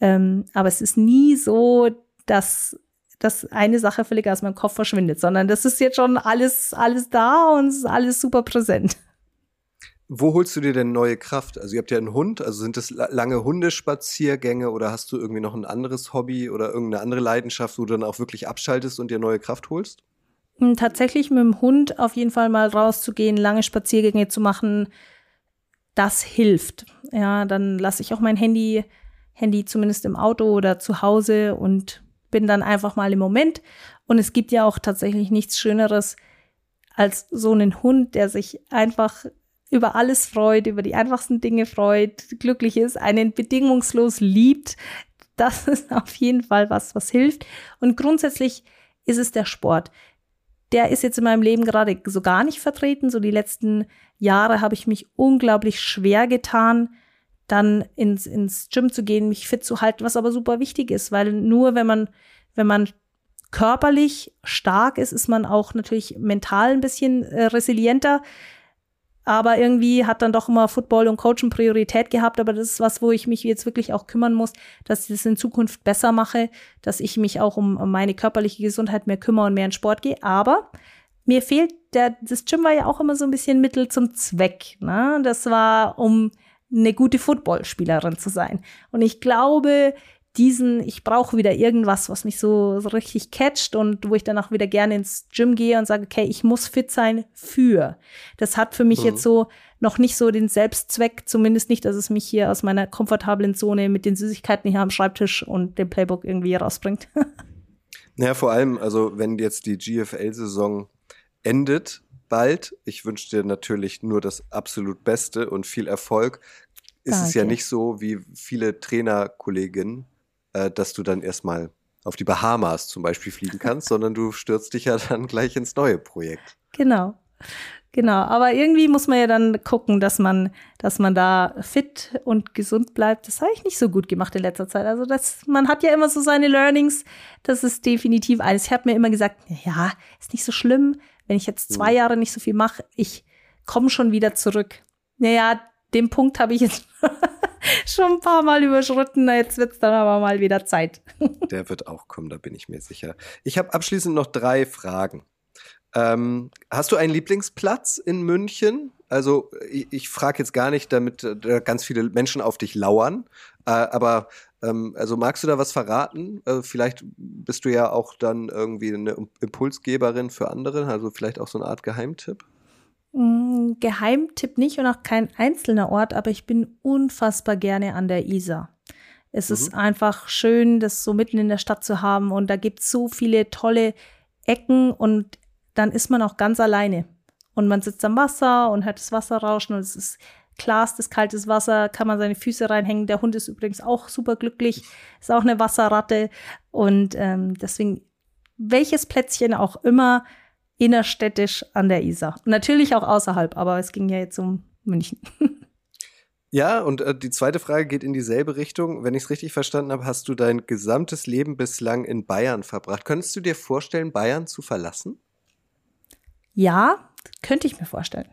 Ähm, aber es ist nie so, dass dass eine Sache völlig aus meinem Kopf verschwindet, sondern das ist jetzt schon alles, alles da und es ist alles super präsent. Wo holst du dir denn neue Kraft? Also ihr habt ja einen Hund, also sind das lange Hundespaziergänge oder hast du irgendwie noch ein anderes Hobby oder irgendeine andere Leidenschaft, wo du dann auch wirklich abschaltest und dir neue Kraft holst? Hm, tatsächlich mit dem Hund auf jeden Fall mal rauszugehen, lange Spaziergänge zu machen, das hilft. Ja, dann lasse ich auch mein Handy, Handy zumindest im Auto oder zu Hause und bin dann einfach mal im Moment. Und es gibt ja auch tatsächlich nichts Schöneres als so einen Hund, der sich einfach über alles freut, über die einfachsten Dinge freut, glücklich ist, einen bedingungslos liebt. Das ist auf jeden Fall was, was hilft. Und grundsätzlich ist es der Sport. Der ist jetzt in meinem Leben gerade so gar nicht vertreten. So die letzten Jahre habe ich mich unglaublich schwer getan, dann ins, ins Gym zu gehen, mich fit zu halten, was aber super wichtig ist, weil nur wenn man, wenn man körperlich stark ist, ist man auch natürlich mental ein bisschen äh, resilienter. Aber irgendwie hat dann doch immer Football und Coaching Priorität gehabt. Aber das ist was, wo ich mich jetzt wirklich auch kümmern muss, dass ich das in Zukunft besser mache, dass ich mich auch um, meine körperliche Gesundheit mehr kümmere und mehr in Sport gehe. Aber mir fehlt der, das Gym war ja auch immer so ein bisschen Mittel zum Zweck. Ne? Das war, um eine gute Footballspielerin zu sein. Und ich glaube, diesen, ich brauche wieder irgendwas, was mich so, so richtig catcht und wo ich dann auch wieder gerne ins Gym gehe und sage, okay, ich muss fit sein für. Das hat für mich mhm. jetzt so noch nicht so den Selbstzweck, zumindest nicht, dass es mich hier aus meiner komfortablen Zone mit den Süßigkeiten hier am Schreibtisch und dem Playbook irgendwie rausbringt. ja, vor allem, also wenn jetzt die GFL-Saison endet bald, ich wünsche dir natürlich nur das absolut Beste und viel Erfolg. Ist Danke. es ja nicht so wie viele Trainerkolleginnen, äh, dass du dann erstmal auf die Bahamas zum Beispiel fliegen kannst, sondern du stürzt dich ja dann gleich ins neue Projekt. Genau. Genau, aber irgendwie muss man ja dann gucken, dass man, dass man da fit und gesund bleibt. Das habe ich nicht so gut gemacht in letzter Zeit. Also das, man hat ja immer so seine Learnings. Das ist definitiv eines. Ich habe mir immer gesagt, ja, ist nicht so schlimm, wenn ich jetzt zwei mhm. Jahre nicht so viel mache. Ich komme schon wieder zurück. Naja, den Punkt habe ich jetzt schon ein paar Mal überschritten. Jetzt wird es dann aber mal wieder Zeit. Der wird auch kommen, da bin ich mir sicher. Ich habe abschließend noch drei Fragen. Ähm, hast du einen Lieblingsplatz in München? Also ich, ich frage jetzt gar nicht, damit äh, ganz viele Menschen auf dich lauern, äh, aber ähm, also magst du da was verraten? Äh, vielleicht bist du ja auch dann irgendwie eine Impulsgeberin für andere, also vielleicht auch so eine Art Geheimtipp. Mm, Geheimtipp nicht und auch kein einzelner Ort, aber ich bin unfassbar gerne an der Isar. Es mhm. ist einfach schön, das so mitten in der Stadt zu haben und da gibt es so viele tolle Ecken und dann ist man auch ganz alleine. Und man sitzt am Wasser und hört das Wasser rauschen und es ist klarstes, kaltes Wasser, kann man seine Füße reinhängen. Der Hund ist übrigens auch super glücklich, ist auch eine Wasserratte und ähm, deswegen welches Plätzchen auch immer, innerstädtisch an der Isar. Natürlich auch außerhalb, aber es ging ja jetzt um München. Ja, und äh, die zweite Frage geht in dieselbe Richtung. Wenn ich es richtig verstanden habe, hast du dein gesamtes Leben bislang in Bayern verbracht. Könntest du dir vorstellen, Bayern zu verlassen? Ja, könnte ich mir vorstellen.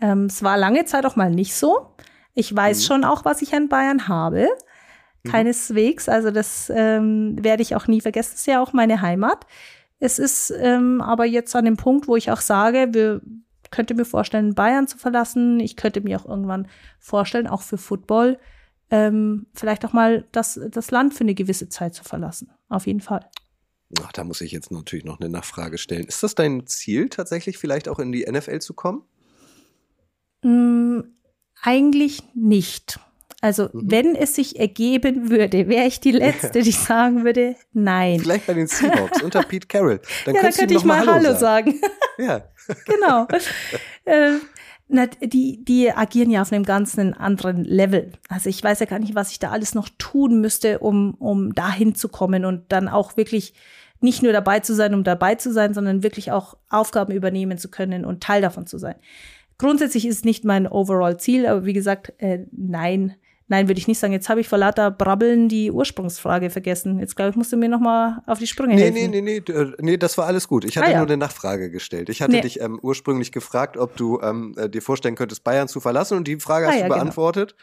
Ähm, es war lange Zeit auch mal nicht so. Ich weiß mhm. schon auch, was ich an Bayern habe. Mhm. Keineswegs. Also das ähm, werde ich auch nie vergessen. Das ist ja auch meine Heimat. Es ist ähm, aber jetzt an dem Punkt, wo ich auch sage, wir könnte mir vorstellen, Bayern zu verlassen. Ich könnte mir auch irgendwann vorstellen, auch für Football, ähm, vielleicht auch mal das, das Land für eine gewisse Zeit zu verlassen. Auf jeden Fall. Ach, da muss ich jetzt natürlich noch eine Nachfrage stellen. Ist das dein Ziel, tatsächlich vielleicht auch in die NFL zu kommen? Mm, eigentlich nicht. Also, mhm. wenn es sich ergeben würde, wäre ich die Letzte, die sagen würde, nein. Vielleicht bei den Seahawks unter Pete Carroll. Dann ja, dann könnte ich mal Hallo sagen. sagen. Ja. genau. äh, na, die, die agieren ja auf einem ganz anderen Level. Also ich weiß ja gar nicht, was ich da alles noch tun müsste, um, um dahin zu kommen und dann auch wirklich nicht nur dabei zu sein, um dabei zu sein, sondern wirklich auch Aufgaben übernehmen zu können und Teil davon zu sein. Grundsätzlich ist es nicht mein Overall-Ziel, aber wie gesagt, äh, nein, Nein, würde ich nicht sagen. Jetzt habe ich vor lauter Brabbeln die Ursprungsfrage vergessen. Jetzt glaube ich, musst du mir noch mal auf die Sprünge nee, helfen. Nee, nee, nee, äh, nee, das war alles gut. Ich hatte ah, ja. nur eine Nachfrage gestellt. Ich hatte nee. dich ähm, ursprünglich gefragt, ob du ähm, äh, dir vorstellen könntest, Bayern zu verlassen und die Frage hast ah, du genau. beantwortet.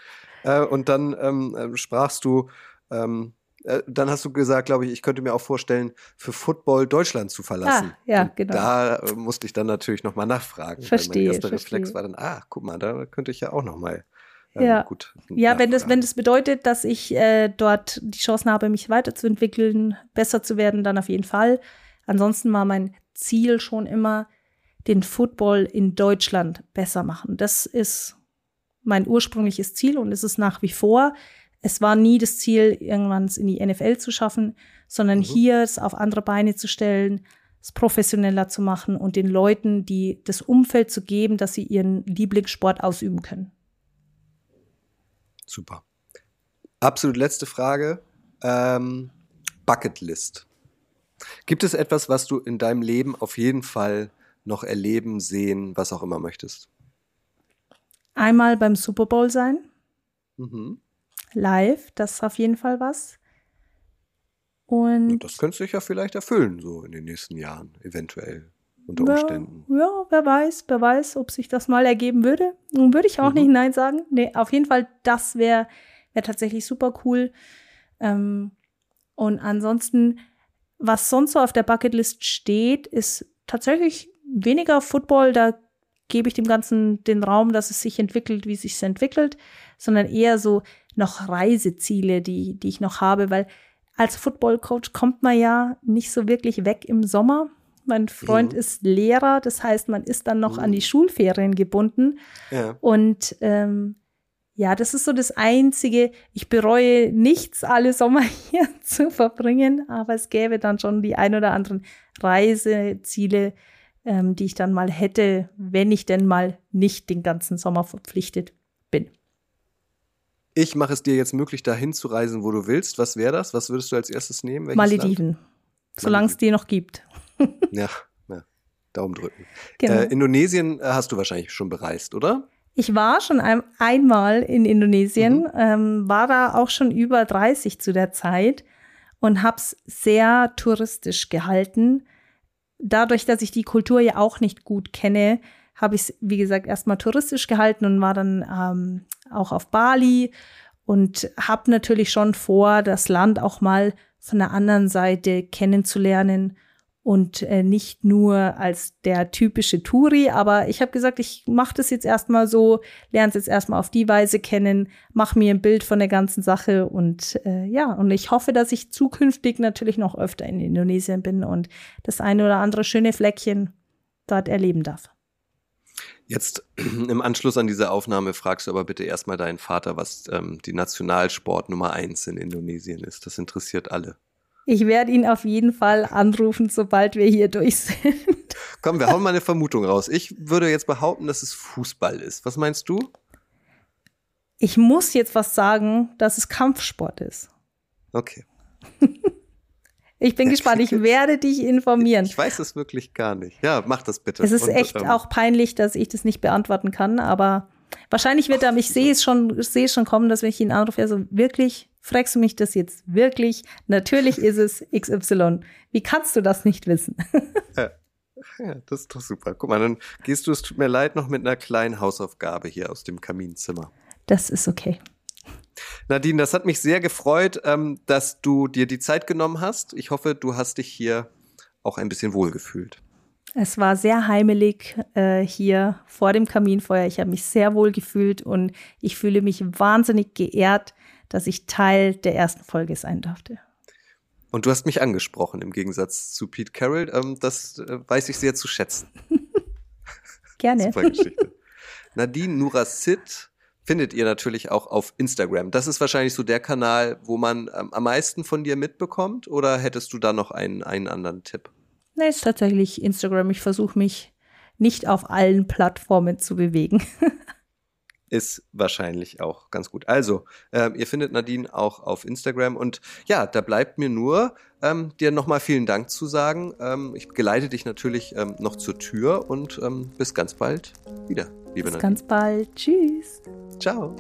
Genau. Äh, und dann ähm, äh, sprachst du, ähm, äh, dann hast du gesagt, glaube ich, ich könnte mir auch vorstellen, für Football Deutschland zu verlassen. Ah, ja, genau. Da äh, musste ich dann natürlich noch mal nachfragen. Verstehe. Mein erster verstehe. Reflex war dann, ah, guck mal, da könnte ich ja auch noch mal ähm, ja, gut, ja wenn, das, wenn das bedeutet, dass ich äh, dort die Chancen habe, mich weiterzuentwickeln, besser zu werden, dann auf jeden Fall. Ansonsten war mein Ziel schon immer, den Football in Deutschland besser machen. Das ist mein ursprüngliches Ziel und es ist nach wie vor. Es war nie das Ziel, irgendwann es in die NFL zu schaffen, sondern mhm. hier es auf andere Beine zu stellen, es professioneller zu machen und den Leuten die das Umfeld zu geben, dass sie ihren Lieblingssport ausüben können. Super. Absolut letzte Frage. Ähm, Bucketlist. Gibt es etwas, was du in deinem Leben auf jeden Fall noch erleben, sehen, was auch immer möchtest? Einmal beim Super Bowl sein. Mhm. Live. Das ist auf jeden Fall was. Und das könnte sich ja vielleicht erfüllen, so in den nächsten Jahren, eventuell, unter ja, Umständen. Ja, wer weiß, wer weiß, ob sich das mal ergeben würde. Nun würde ich auch mhm. nicht Nein sagen. Nee, auf jeden Fall, das wäre wär tatsächlich super cool. Ähm, und ansonsten, was sonst so auf der Bucketlist steht, ist tatsächlich weniger Football. Da gebe ich dem Ganzen den Raum, dass es sich entwickelt, wie es sich entwickelt, sondern eher so noch Reiseziele, die, die ich noch habe, weil als Football-Coach kommt man ja nicht so wirklich weg im Sommer. Mein Freund mhm. ist Lehrer, das heißt, man ist dann noch mhm. an die mhm. Schulferien gebunden. Ja. Und ähm, ja, das ist so das Einzige. Ich bereue nichts, alle Sommer hier zu verbringen, aber es gäbe dann schon die ein oder anderen Reiseziele, ähm, die ich dann mal hätte, wenn ich denn mal nicht den ganzen Sommer verpflichtet bin ich mache es dir jetzt möglich, dahin zu reisen, wo du willst. Was wäre das? Was würdest du als erstes nehmen? Welches Malediven. Solange es die noch gibt. ja, ja, Daumen drücken. Genau. Äh, Indonesien äh, hast du wahrscheinlich schon bereist, oder? Ich war schon ein, einmal in Indonesien, mhm. ähm, war da auch schon über 30 zu der Zeit und habe es sehr touristisch gehalten. Dadurch, dass ich die Kultur ja auch nicht gut kenne, habe ich es, wie gesagt, erstmal touristisch gehalten und war dann ähm, auch auf Bali und habe natürlich schon vor, das Land auch mal von der anderen Seite kennenzulernen und äh, nicht nur als der typische Touri, aber ich habe gesagt, ich mache das jetzt erstmal so, lerne es jetzt erstmal auf die Weise kennen, mache mir ein Bild von der ganzen Sache und äh, ja, und ich hoffe, dass ich zukünftig natürlich noch öfter in Indonesien bin und das eine oder andere schöne Fleckchen dort erleben darf. Jetzt im Anschluss an diese Aufnahme fragst du aber bitte erstmal deinen Vater, was ähm, die Nationalsport Nummer eins in Indonesien ist. Das interessiert alle. Ich werde ihn auf jeden Fall anrufen, sobald wir hier durch sind. Komm, wir hauen mal eine Vermutung raus. Ich würde jetzt behaupten, dass es Fußball ist. Was meinst du? Ich muss jetzt was sagen, dass es Kampfsport ist. Okay. Ich bin gespannt. Ich werde dich informieren. Ich weiß es wirklich gar nicht. Ja, mach das bitte. Es ist Und, echt ähm, auch peinlich, dass ich das nicht beantworten kann, aber wahrscheinlich wird er, ich sehe es schon, sehe es schon kommen, dass wenn ich ihn anrufe, also wirklich, fragst du mich das jetzt wirklich? Natürlich ist es XY. Wie kannst du das nicht wissen? Ja. Ja, das ist doch super. Guck mal, dann gehst du, es tut mir leid, noch mit einer kleinen Hausaufgabe hier aus dem Kaminzimmer. Das ist okay. Nadine, das hat mich sehr gefreut, ähm, dass du dir die Zeit genommen hast. Ich hoffe, du hast dich hier auch ein bisschen wohlgefühlt. Es war sehr heimelig äh, hier vor dem Kaminfeuer. Ich habe mich sehr wohl gefühlt und ich fühle mich wahnsinnig geehrt, dass ich Teil der ersten Folge sein durfte. Und du hast mich angesprochen im Gegensatz zu Pete Carroll. Ähm, das äh, weiß ich sehr zu schätzen. Gerne. Super Geschichte. Nadine Nurasid findet ihr natürlich auch auf Instagram. Das ist wahrscheinlich so der Kanal, wo man ähm, am meisten von dir mitbekommt. Oder hättest du da noch einen, einen anderen Tipp? Nee, ist tatsächlich Instagram. Ich versuche mich nicht auf allen Plattformen zu bewegen. ist wahrscheinlich auch ganz gut. Also, ähm, ihr findet Nadine auch auf Instagram und ja, da bleibt mir nur, ähm, dir nochmal vielen Dank zu sagen. Ähm, ich geleite dich natürlich ähm, noch zur Tür und ähm, bis ganz bald wieder, liebe bis Nadine. Bis ganz bald. Tschüss. Ciao.